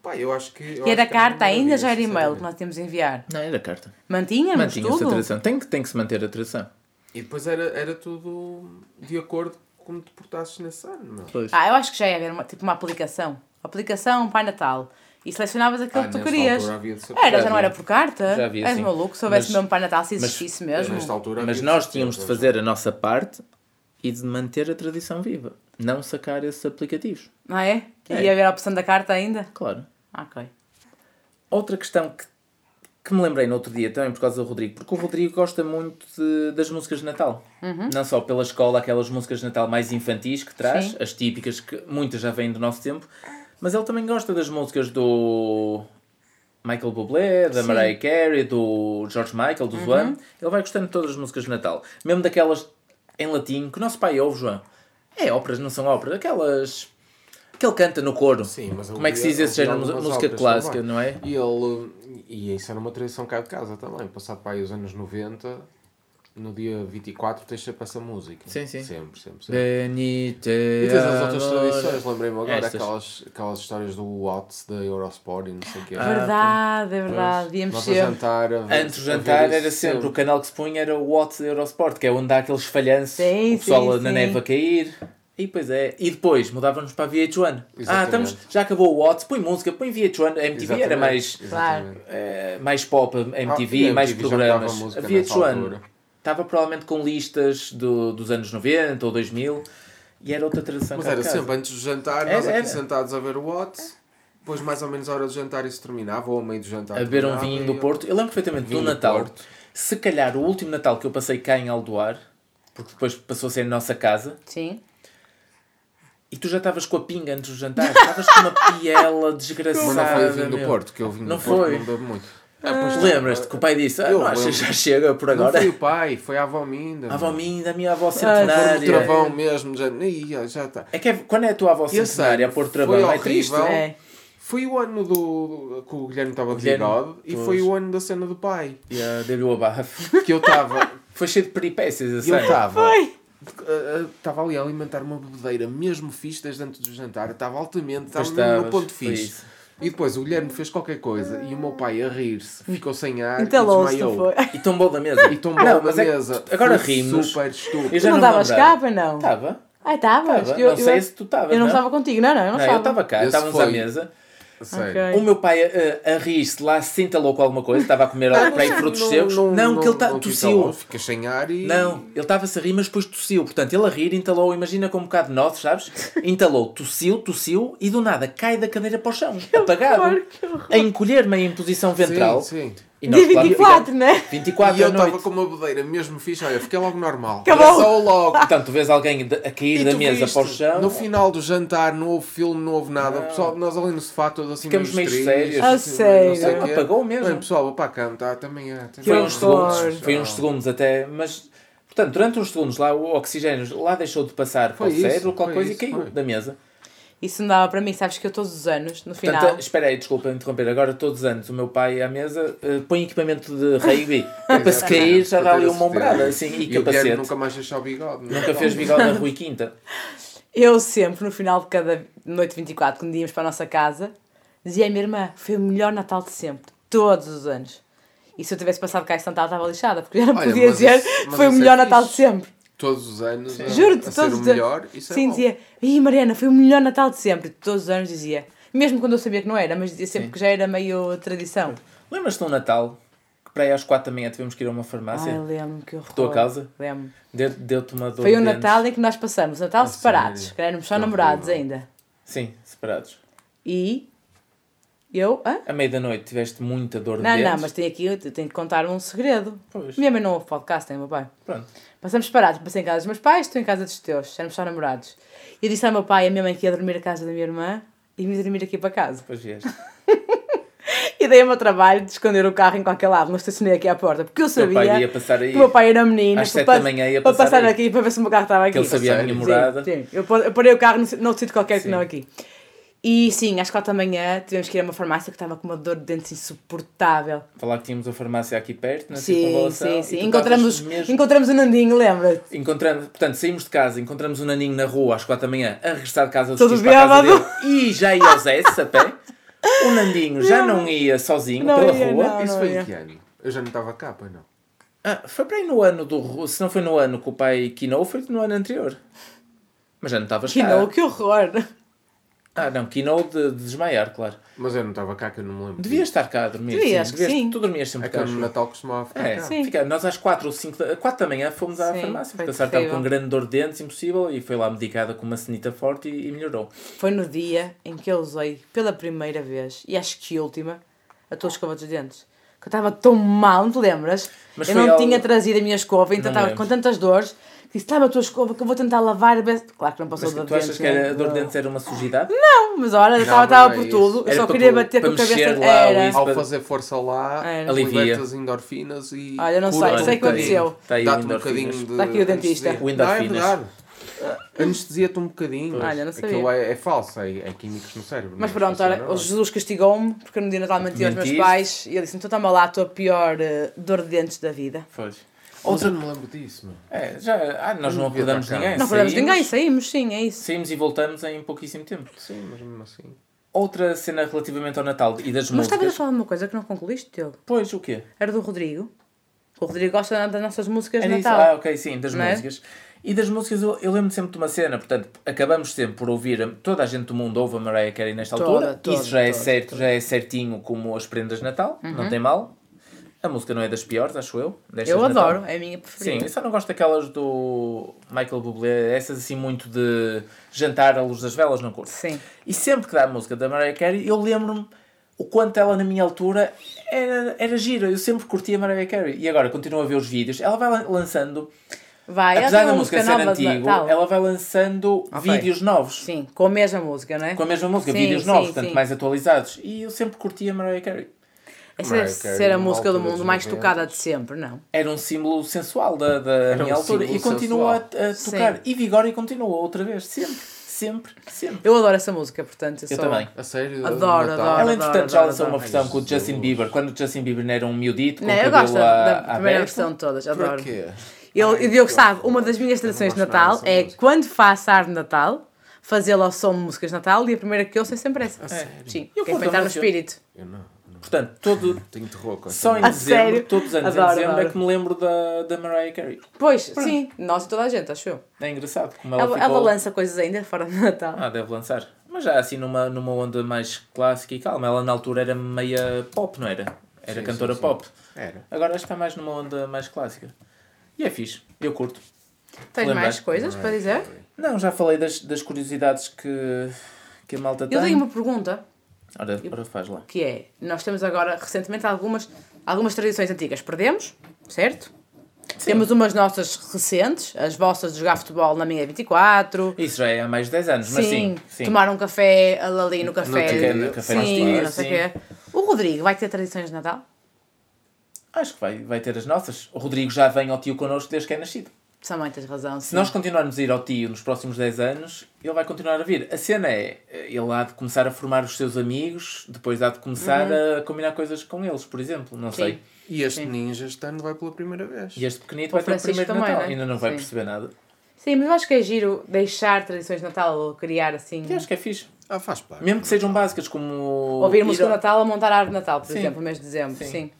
pá, eu acho que. eu E era acho que uma carta ainda, já era e-mail que nós tínhamos de enviar. Não, era carta. Mantínhamos Mantinha-se a tudo? tradição. Tem que, tem que se manter a tradição. E depois era, era tudo de acordo com como te portasses nesse ano, meu. Pois. Ah, eu acho que já ia haver uma, tipo uma aplicação. Aplicação Pai Natal. E selecionavas aquilo Ah, que tu querias. havia ser- Era, Já não era por carta? Já havia, És sim. maluco, se houvesse Mas- mesmo Pai Natal, se existisse mesmo. Nesta altura Mas nós tínhamos de fazer a nossa parte e de manter a tradição viva. Não sacar esses aplicativos. Não é? E É. ia haver a opção da carta ainda? Claro. Ok. Outra questão que que me lembrei no outro dia também por causa do Rodrigo, porque o Rodrigo gosta muito de- das músicas de Natal. Não só pela escola, aquelas músicas de Natal mais infantis que traz, Sim. as típicas que muitas já vêm do nosso tempo, mas ele também gosta das músicas do Michael Bublé, da Sim. Mariah Carey, do George Michael, do Joan. Ele vai gostando de todas as músicas de Natal, mesmo daquelas em latim que o nosso pai ouve, João. É óperas, não são óperas, aquelas que ele canta no coro. Sim, mas Como é que se diz esse género música clássica, também. não é? E ele. E isso era uma tradição cá de casa também. Passado para aí os anos 90, no dia 24, tens sempre essa música. Sim, sim. Sempre, sempre, sempre. Benite E tens as outras tradições, lembrei-me agora, Estas. aquelas, aquelas histórias do Watts, da Eurosport e não sei o quê. Ah, verdade, é verdade. A sempre. jantar, a ver, Antes do jantar era isso sempre, o canal que se punha era o Watts da Eurosport, que é onde dá aqueles falhanços, Sim, o pessoal sim, na sim. neve a cair. E pois é. E depois mudávamos para a VH1. Ah, Exatamente. estamos, já acabou o Watts, põe música, põe VH1. A MTV era Exatamente, mais, exatamente. eh, mais pop, a MTV, Ah, a mais MTV já programas. A nessa VH1 altura. estava provavelmente com listas do, dos anos 90 ou 2000 e era outra tradição Mas era sempre antes do jantar, Era, nós aqui era. sentados a ver o Watts, depois mais ou menos a hora do jantar isso terminava, ou ao meio do jantar. a beber um vinho do Porto. Eu lembro perfeitamente do do Natal. Porto. Se calhar o último Natal que eu passei cá em Aldoar, porque depois passou a ser a nossa casa, Sim. E tu já estavas com a pinga antes do jantar. Estavas com uma piela desgraçada. Mas não foi o vinho do meu. Porto, que eu vinho Não do Porto foi. não bebo muito. Ah, tá. Lembras-te que o pai disse: ah, Eu não achas já chega por Não agora? foi o pai, foi a avó Minda. A avó minha, a minha avó Foi o centenária. travão mesmo, já, Ih, já está. É que é- quando é a tua avó Eu centenária a pôr foi travão, é triste. horrível. É. Foi o ano do que o Guilherme estava de Guilherme, bigode e foi o ano da cena do pai. E a deu-lhe o abafo. Que eu estava. Foi cheio de peripécias, eu assim. estava. Estava ali a alimentar uma bebedeira mesmo fixe desde antes do jantar. Estava altamente, estava mesmo no ponto fixe. isso. E depois o Guilherme fez qualquer coisa e o meu pai a rir-se, ficou sem ar e Entalou-se, não desmaiou. foi? E tombou da mesa. E tombou Não, da mas é mesa. agora Foi rimos. Super estúpido. Eu já Tu não não estavas cá, não? Estava. Ai, estavas. Estava. Eu, Não sei eu, se tu estavas. eu não estava contigo, não, não, eu não Não, eu estava. estava cá, estávamos à mesa. Sério. Ok. O meu pai a, a rir-se lá se entalou com alguma coisa, estava a comer para aí frutos secos. Não, que ele tá, não tossiu. Ficas sem ar e. Não, ele estava-se a rir, mas depois tossiu. Portanto, ele a rir, entalou, imagina com um bocado de nozes, sabes? Entalou, tossiu, tossiu e do nada cai da cadeira para o chão, apagado. horror, que horror. A encolher-me em posição ventral. Sim, sim. E nós, Dia claro, 24, ficamos- né? 24 E eu estava com uma bedeira mesmo fixe, olha, fiquei logo normal. Acabou. Só logo. Portanto, tu vês alguém de- a cair E da tu mesa viste, para o chão. No final do jantar não houve filme, não houve nada. O Pessoal, nós ali no sofá todos assim Ficamos meio tristes, sérios. A assim, sério? não sei o quê. Apagou mesmo. Bem, pessoal, vou para a cama, tá, também é. Que Foi também uns horror. segundos, foi uns segundos até, mas portanto, durante uns segundos lá o oxigênio lá deixou de passar Foi para o isso, cérebro, qualquer foi coisa isso, e caiu foi. da mesa. Isso não dava para mim, sabes que eu todos os anos, no final. Portanto, espera aí, desculpa interromper. Agora, todos os anos, o meu pai à mesa eh, põe equipamento de rugby. É para se cair, já dá ali uma ombrada assim, e, E o capacete. nunca mais deixou o bigode. é? Nunca fez bigode na Rui Quinta. Eu sempre, no final de cada noite 24, quando íamos para a nossa casa, dizia à minha irmã: foi o melhor Natal de sempre, todos os anos. E se eu tivesse passado cá esse Natal, estava lixada, porque eu já não podia dizer isso- foi o é melhor Natal de sempre. Todos os anos a, Juro-te, a ser todos o os melhor. anos. Isso é Sim, bom. dizia: Ih, Mariana, foi o melhor Natal de sempre. Todos os anos dizia. Mesmo quando eu sabia que não era, mas dizia sempre que já era meio tradição. Lembras-te de um Natal que para aí às 4 da manhã tivemos que ir a uma farmácia? Ai, lembro-me que horror. tua causa? Lembro. Deu- Deu-te uma dor Foi de um dentes. Natal em que nós passamos o Natal separados, sério? que éramos só Que namorados ainda. Sim, separados. E eu. Hã? À meia da noite tiveste muita dor de Não, dentes. não, mas tenho aqui, eu tenho que contar um segredo. Pois. Minha mãe não ouve podcast, tem meu pai. Pronto. Passamos separados, passei em casa dos meus pais, estou em casa dos teus, éramos só namorados. E eu disse ao meu pai e à minha mãe que ia dormir a casa da minha irmã e vim dormir aqui para casa. Depois vieste. E dei o meu trabalho de esconder o carro em qualquer lado, não estacionei aqui à porta, porque eu sabia pai ia passar aí. que o meu pai era menino. Às para da manhã ia para passar passar aqui para ver se o meu carro estava aqui. Que ele sabia a minha Sim, morada. Sim, eu pa- eu parei o carro no- noutro sítio qualquer que Sim. não aqui. E sim, às quatro da manhã tivemos que ir a uma farmácia que estava com uma dor de dentes insuportável. Falar que tínhamos a farmácia aqui perto, na Sim, circunvalação. sim, sim. Encontramos, mesmo- encontramos o Nandinho, lembra-te? Encontrando, portanto, saímos de casa, encontramos o Naninho na rua às 4 da manhã, a regressar de casa, Todo para a casa dele, e já ia aos S a pé. O Nandinho já não ia sozinho Não pela ia, rua. não. Isso foi ia. em que ano? Eu já não estava cá, pois não. Ah, foi para aí no ano do. Se não foi no ano que o pai quinou, foi no ano anterior. Mas já não estavas Que cá. não, que horror! Ah, não, quinou de, de desmaiar, claro. Mas eu não estava cá, que eu não me lembro. Devias estar cá a dormir. Devia, sim. acho que Devias- sim. Tu dormias sempre É que cá. no acho. Natal costumava ficar É, cá. Sim. fica, nós às 4 ou 5 da, 4 da manhã fomos à Sim, farmácia, porque a Sara estava com terrível. grande dor de dentes, impossível, e foi lá medicada com uma cenita forte e, e melhorou. Foi no dia em que eu usei pela primeira vez, e acho que última, a tua escova dos dentes. Que eu estava tão mal, não te lembras? Mas eu não algo- tinha trazido a minha escova, então estava com tantas dores. Disse, leva a tua escova que eu vou tentar lavar. a ver-" Claro que não passou Mas da tu achas que era, a dor de dentes era uma sujidade? Não, mas olha, estava estava é por tudo. Eu só queria bater com a cabeça. o Era. Ao fazer força lá. Alivia. libertas endorfinas e. Olha, não sei, sei um que aconteceu. Está o Dá-te um bocadinho de. Está aqui o dentista. O endorfinas. É. Anestesia-te um bocadinho. Olha, não sabia. Aquilo é, é falso, é, é químicos no cérebro. Mas não pronto, olha, o. Jesus castigou-me porque no dia de Natal menti aos meus pais e ele disse: então toma lá a tua pior eh, dor de dentes da vida. Pois. Outra não me lembro disso, meu. É, já, ah, nós não Não acordamos ninguém. Não saímos- ninguém, saímos, sim, é isso. Saímos e voltamos em pouquíssimo tempo. Sim, mas mesmo assim. Outra cena relativamente ao Natal e das Mas estavas a músicas. falar de uma coisa que não concluíste, Diogo. Pois, o quê? Era do Rodrigo. O Rodrigo gosta das nossas músicas de Era isso? Natal. Ah, ok, sim, das Não é? músicas. E das músicas eu, eu lembro sempre de uma cena, portanto, acabamos sempre por ouvir, toda a gente do mundo ouve a Mariah Carey nesta Toda, altura. toda, Isso já é toda, certo, já é certinho como as prendas de Natal, não tem mal. A música não é das piores, acho eu. Eu de Natal. adoro, é a minha Sim, preferida. eu só não gosto daquelas do Michael Bublé, essas assim muito de jantar à luz das velas, não curto. Sim. E sempre que dá a música da Mariah Carey, eu lembro-me o quanto ela na minha altura era, era gira. Eu sempre curtia a Mariah Carey. E agora continuo a ver os vídeos. Ela vai lan- lançando, Vai, apesar da música música ser Natal. ela vai lançando Ok. vídeos novos. Sim, com a mesma música, não é? Com a mesma música, Sim, vídeos sim, novos, sim. portanto mais atualizados. E eu sempre curtia a Mariah Carey. Essa deve ser a música do mundo mais 90. tocada de sempre, não? Era um símbolo sensual da, da minha um altura. E continua a, a tocar. Sim. E vigora e continua outra vez. Sempre, sempre, sempre. Eu adoro essa música, portanto, eu, Eu sou... também. A sério? Adoro, Natal? adoro. Ela, entretanto, já adoro, lançou uma adoro. versão com o Justin. Bieber, quando o Justin Bieber era um miudito, Não, eu cabelo gosto a, da a primeira aberto. versão de todas, adoro. quê? Eu, Ai, e o Diogo eu- sabe, uma das minhas tradições de Natal é música. quando faço a árvore de Natal, fazê-la ao som de músicas de Natal e a primeira que eu sei sempre essa. sério? Sim, Eu que é para a no espírito. Eu não. Portanto, todo, Tenho terror com só em A dezembro, sério? todos os anos Adoro, em dezembro, adoro. é que me lembro da, da Mariah Carey. Pois, sim, nós e toda a gente, acho eu. É engraçado como ela, Ela, ficou... ela lança coisas ainda fora de Natal. Ah, deve lançar. Mas já assim numa, numa onda mais clássica e calma. Ela na altura era meia pop, não era? Era Sim, cantora sim, sim. pop. Era. Agora está mais numa onda mais clássica. E é fixe, eu curto. Tens Lembra? mais coisas para dizer? Não, já falei das, das curiosidades que, que a malta tem. Eu tenho uma pergunta, Ora, ora faz lá. que é, nós temos agora recentemente algumas, algumas tradições antigas. Perdemos, certo? Temos umas nossas recentes, as vossas de jogar futebol na minha 24. Isso já é há mais de 10 anos, mas sim. sim. tomar um café ali no café. Café- no café sim, não sei o sim. quê. O Rodrigo vai ter tradições de Natal? Acho que vai, vai ter as nossas. O Rodrigo já vem ao tio connosco desde que é nascido. Também tens razão. Se Sim. nós continuarmos a ir ao tio nos próximos 10 anos, ele vai continuar a vir. A cena é, ele há de começar a formar os seus amigos, depois há de começar a combinar coisas com eles, por exemplo, não Uhum. Sim. sei. E este ninja este ano vai pela primeira vez. E este pequenito O vai ter o Francisco primeiro também, Natal, né? ainda não vai Sim. perceber nada. Sim, mas eu acho que é giro deixar tradições de Natal ou criar assim. E acho que é fixe. Ah, faz parte. Mesmo que sejam básicas, como Ouvir ir música ao- de Natal a montar a árvore de Natal, por Sim. exemplo, no mês de dezembro. Sim. Sim.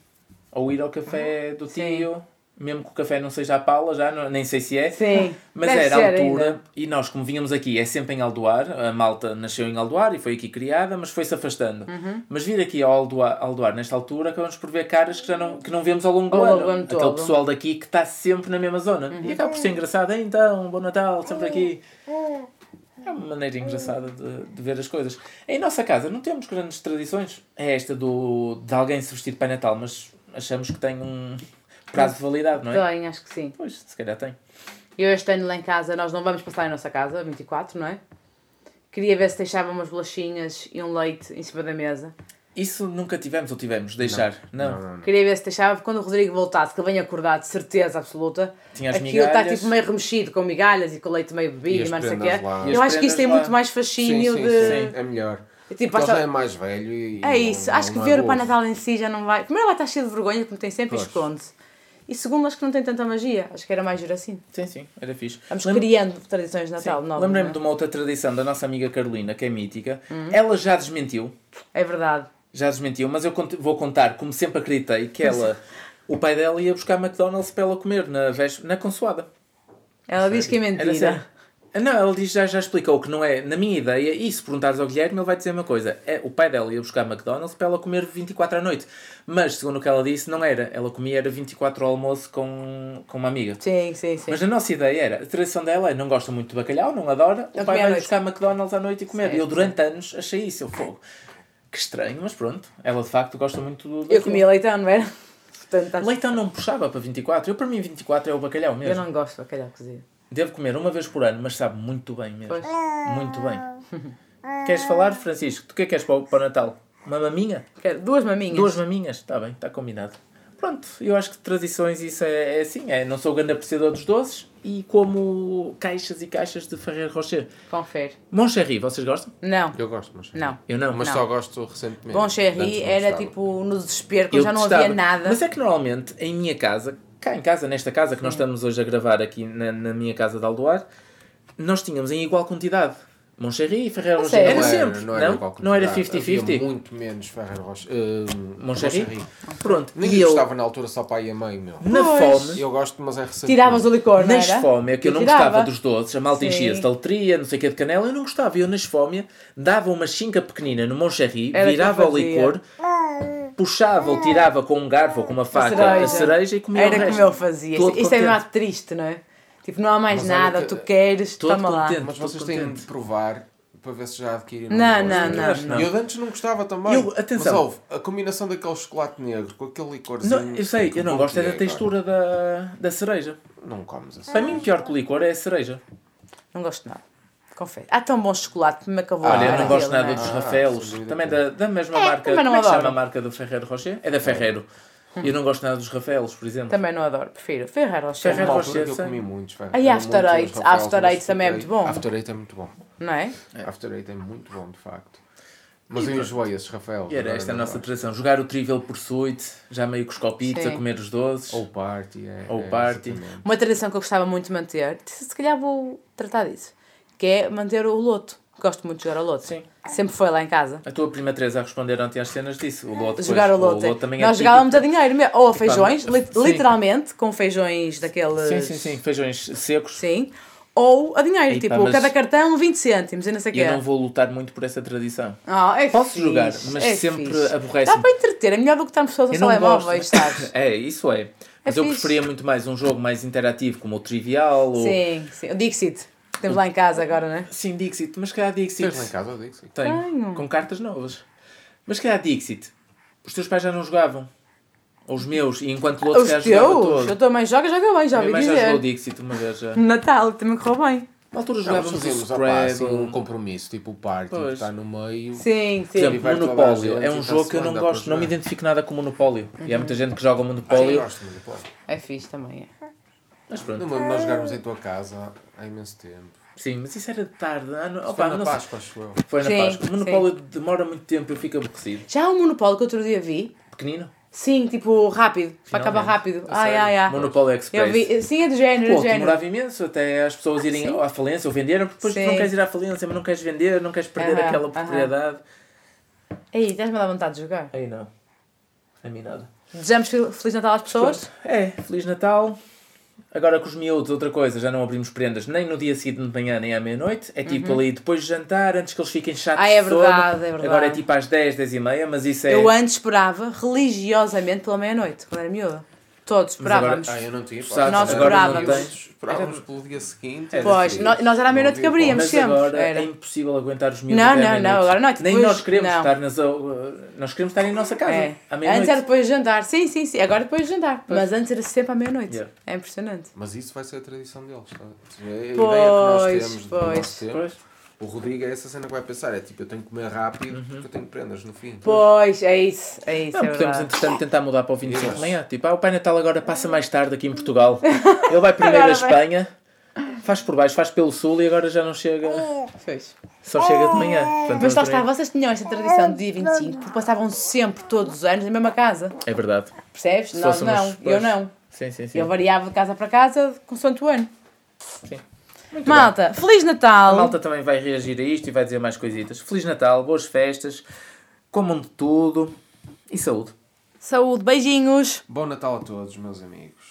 ou ir ao café do Sim. tio, mesmo que o café não seja a Paula, já não- nem sei se é. Sim. Mas era a altura, ainda. e nós, como vínhamos aqui, é sempre em Aldoar, a malta nasceu em Aldoar e foi aqui criada, mas foi-se afastando. Uhum. Mas vir aqui ao Aldoar, Aldoar, nesta altura, acabamos por ver caras que, já não, que não vemos ao longo do ano. ano Aquele. Uhum. pessoal daqui que está sempre na mesma zona. E acaba por ser engraçado. "Ei, Então, bom Natal, sempre aqui. É uma maneira engraçada de, de ver as coisas. Em nossa casa não temos grandes tradições. É esta do, de alguém se vestir de Pai Natal, mas achamos que tem um prazo de validade, não é? Bem, acho que sim. Pois, se calhar tem. Eu este ano lá em casa, nós não vamos passar em nossa casa, 24, não é? Queria ver se deixava umas bolachinhas e um leite em cima da mesa. Isso nunca tivemos ou tivemos? Deixar? Não. Não, não, não. Queria ver se deixava, quando o Rodrigo voltasse, que ele venha acordado, de certeza absoluta, Tinha as aquilo está migalhas. tipo meio remexido com migalhas e com leite meio bebido e mais não sei o quê. lá. Eu acho que isso tem muito lá. mais Sim, fascínio sim, de. sim. É melhor. Tipo, já é mais velho e. É isso, não- acho que não ver é o Pai. Natal em si já não vai. Primeiro vai estar cheio de vergonha, como tem sempre, e esconde-se. E segundo, acho que não tem tanta magia. Acho que era mais giro assim. Sim, sim, era fixe. Vamos Lembro- criando tradições de Natal novas. Lembrei-me não de é? uma outra tradição da nossa amiga Carolina, que é mítica. Uhum. Ela já desmentiu, É verdade. já desmentiu, mas eu cont- vou contar, como sempre acreditei, que ela, o pai dela ia buscar McDonald's para ela comer na, na consoada. Ela diz que é mentira. Ah, Não, ela diz, já, já explicou que não é, na minha ideia, e se perguntares ao Guilherme, ele vai dizer uma coisa. É, o pai dela ia buscar McDonald's para ela comer 24 à noite. Mas, segundo o que ela disse, não era. Ela comia era 24 ao almoço com, com uma amiga. Sim, sim, sim. Mas a nossa ideia era, a tradição dela é, não gosta muito de bacalhau, não adora, o pai comia à vai buscar McDonald's à noite e comer. Eu durante anos achei isso, eu fogo. Que estranho, mas pronto. Ela de facto gosta muito do. Eu comia leitão, não era? Portanto, Leitão não puxava para 24. Eu, para mim, 24 é o bacalhau Eu mesmo. não gosto de bacalhau cozido. Devo comer uma vez por ano, mas sabe muito bem mesmo. Pois. Muito bem. Queres falar, Francisco? Tu o que é que queres para o, para o Natal? Uma maminha? Quero duas maminhas. Duas maminhas? Está bem, está combinado. Pronto, eu acho que tradições isso é, é assim. É, não sou grande apreciador dos doces e como caixas e caixas de Ferreiro Rocher. Confere. Moncherry, vocês gostam? Não. Eu gosto, mas. Não. Eu não. Mas Não. só gosto recentemente. Bom Antes Cherry não era gostava. tipo no desespero, quando já não gostava. havia nada. Mas é que normalmente em minha casa, cá em casa, nesta casa que nós estamos hoje a gravar aqui na, na minha casa de Aldoar, nós tínhamos em igual quantidade. Moncherry e Ferreiro Rocher. Era Não era, sempre. não era, não? era quantidade. 50-50? Havia muito menos Ferreiro Rocher. Uh, Moncherry? Pronto. Ninguém e eu, gostava na altura só para aí a meio, meu. na Pois. fome, Eu gosto, mas é recente. Tiravas o licor, não nas era? fome, é que eu não tirava. gostava dos doces, a malta Sim. enchia-se de aletria, não sei o que de canela, eu não gostava. Eu nas fome dava uma chinca pequenina no Moncherry, virava o licor, puxava ou tirava com um garfo ou com uma faca a cereja, e comia Era o resto. como eu fazia. Todo Isso, isso é contente. mais triste, não é? Tipo, não há mais Mas olha nada, que- tu queres, Todo toma lá. contente. Mas vocês têm contente. de provar para ver se já adquiriram. Não, não, não, não. E eu de antes não gostava também. Eu- atenção. Mas ouve, a combinação daquele chocolate negro com aquele licorzinho. Não, eu sei, que eu não bom gosto que é da agora. textura da, da cereja. Não comes assim. Para mim, pior que o licor é a cereja. Não gosto nada. Confesso. Há tão bom chocolate, como é que eu vou Olha, eu não gosto aquilo, nada não é? dos Ah, Rafaelos, também da, da mesma É, marca. também não Como é que adoro. chama a marca do Ferreiro Rocher? É da Ferreiro. Eu não gosto nada dos Rafaelos, por exemplo. Também não adoro, prefiro. Ferreiro Rocher, Ferreiro Rocher, que eu comi muitos. Ferreiro. Aí, After Eight. After Eight também é muito bom. After Eight é muito bom. não é? After Eight é muito bom, de facto. Mas eu enjoei esses Rafael. E era esta a nossa tradição. Jogar o Trivial Pursuit, já meio com os copitos, a comer os doces. Ou Party. É, Ou é, Party. exatamente. Uma tradição que eu gostava muito de manter, se calhar vou tratar disso, que é manter o loto. Gosto muito de jogar ao loto. Sim. Sempre foi lá em casa. A tua prima Teresa a responder ontem às cenas disse. O lote, Jogar pois, o loto. também é Nós típico. jogávamos a dinheiro mesmo. Ou a feijões, li- sim. literalmente, com feijões daqueles. Sim, sim, sim. Feijões secos. Sim. Ou a dinheiro, Ei, tipo, pá, cada cartão 20 cêntimos e não sei o quê. eu não vou lutar muito por essa tradição. Ah, é Posso fixe, jogar, mas é sempre fixe. aborrece-me. Dá para entreter, é melhor do que estarmos pessoas a telemóveis, sabes? É, isso é. Mas eu fixe. preferia muito mais um jogo mais interativo, como o Trivial ou... Sim, sim. O Dixit. Temos lá em casa agora, não é? Sim, Dixit. Mas se calhar Dixit... Tens lá em casa, digo sim. Tenho, Tenho. com cartas novas. Mas se calhar Dixit. Os teus pais já não jogavam. Ou os meus. E enquanto o outro Os já jogava todo. Eu também jogo, joga bem, já Minha ouvi mãe já jogou dizer. Dixit uma vez já. Natal, também correu bem. Na altura jogávamos o fazíamos opá, assim, um compromisso, tipo o Party, que Pois. está no meio. Sim, Por sim. exemplo, a Monopólio. É um está-se jogo que eu não gosto. Não me identifico nada com Monopólio. E há muita gente que joga o Ah, eu Monopólio. gosto muito, pô. É fixe também, é. Mas Não pronto. lembro de nós jogarmos em tua casa há imenso tempo. Sim, mas isso era de tarde. Ah, não, opa, foi não na. Páscoa, acho eu. Foi na Sim, Páscoa. O Monopólio demora muito tempo e eu fico aborrecido. Já há um monopólio que outro dia vi. Pequenino? Sim, tipo, rápido. Para acabar rápido. A Ai, sério. ai, ai. Monopólio Express. Eu vi. Sim, é do género, Pô, do género. demorava imenso até as pessoas irem sim. à falência ou venderam, porque depois tu não Sim. queres ir à falência, mas não queres vender, não queres perder Aham, aquela aham. propriedade. Ei, estás-me a dar vontade de jogar. Aí não. A mim nada. Desejamos fel- Feliz Natal às pessoas. É, Feliz Natal. Agora com os miúdos, outra coisa, já não abrimos prendas nem no dia seguinte de manhã nem à meia-noite. É tipo ali depois de jantar, antes que eles fiquem chatos Uhum. Ah, é sono. verdade, é verdade. Agora é tipo às 10, 10 e meia, mas isso é. Eu antes esperava religiosamente pela meia-noite, quando era miúda. Todos Mas agora- esperávamos. Ah, eu não tinha. Sabes, Nós esperávamos. Esperávamos pelo dia seguinte. É, Pois, nós- nós era à meia-noite que abríamos. Sempre, agora era. é impossível aguentar os miúdos Não, não, não, agora não, tipo, Nem nós queremos não. estar nas. uh, Nós queremos estar em nossa casa. É. Antes era depois de jantar. Sim, sim, sim. Agora depois de jantar. Mas antes era sempre à meia-noite. Yeah. É impressionante. Mas isso vai ser a tradição deles. Tá? A ideia que Pois, nós temos, de pois. nós temos Pois. O Rodrigo é essa cena que vai pensar. É tipo, eu tenho que comer rápido Uhum. porque eu tenho prendas no fim. Pois, é isso. É isso, Não, é podemos verdade. entretanto tentar mudar para o 25 de manhã. Tipo, ah, o Pai Natal agora passa mais tarde aqui em Portugal. Ele vai primeiro vai. Espanha, faz por baixo, faz pelo sul e agora já não chega. Pois. Só chega de manhã. Portanto, Mas lá está, vocês tinham esta tradição de dia 25, porque passavam sempre todos os anos na mesma casa. É verdade. Percebes? Nós fôssemos- não, eu não. Sim, sim, sim. Eu variava de casa para casa consoante o ano. Sim. Muito Malta, Feliz bem. Natal! A malta também vai reagir a isto e vai dizer mais coisitas. Feliz Natal, boas festas, comam de tudo e saúde. Saúde, beijinhos! Bom Natal a todos, meus amigos.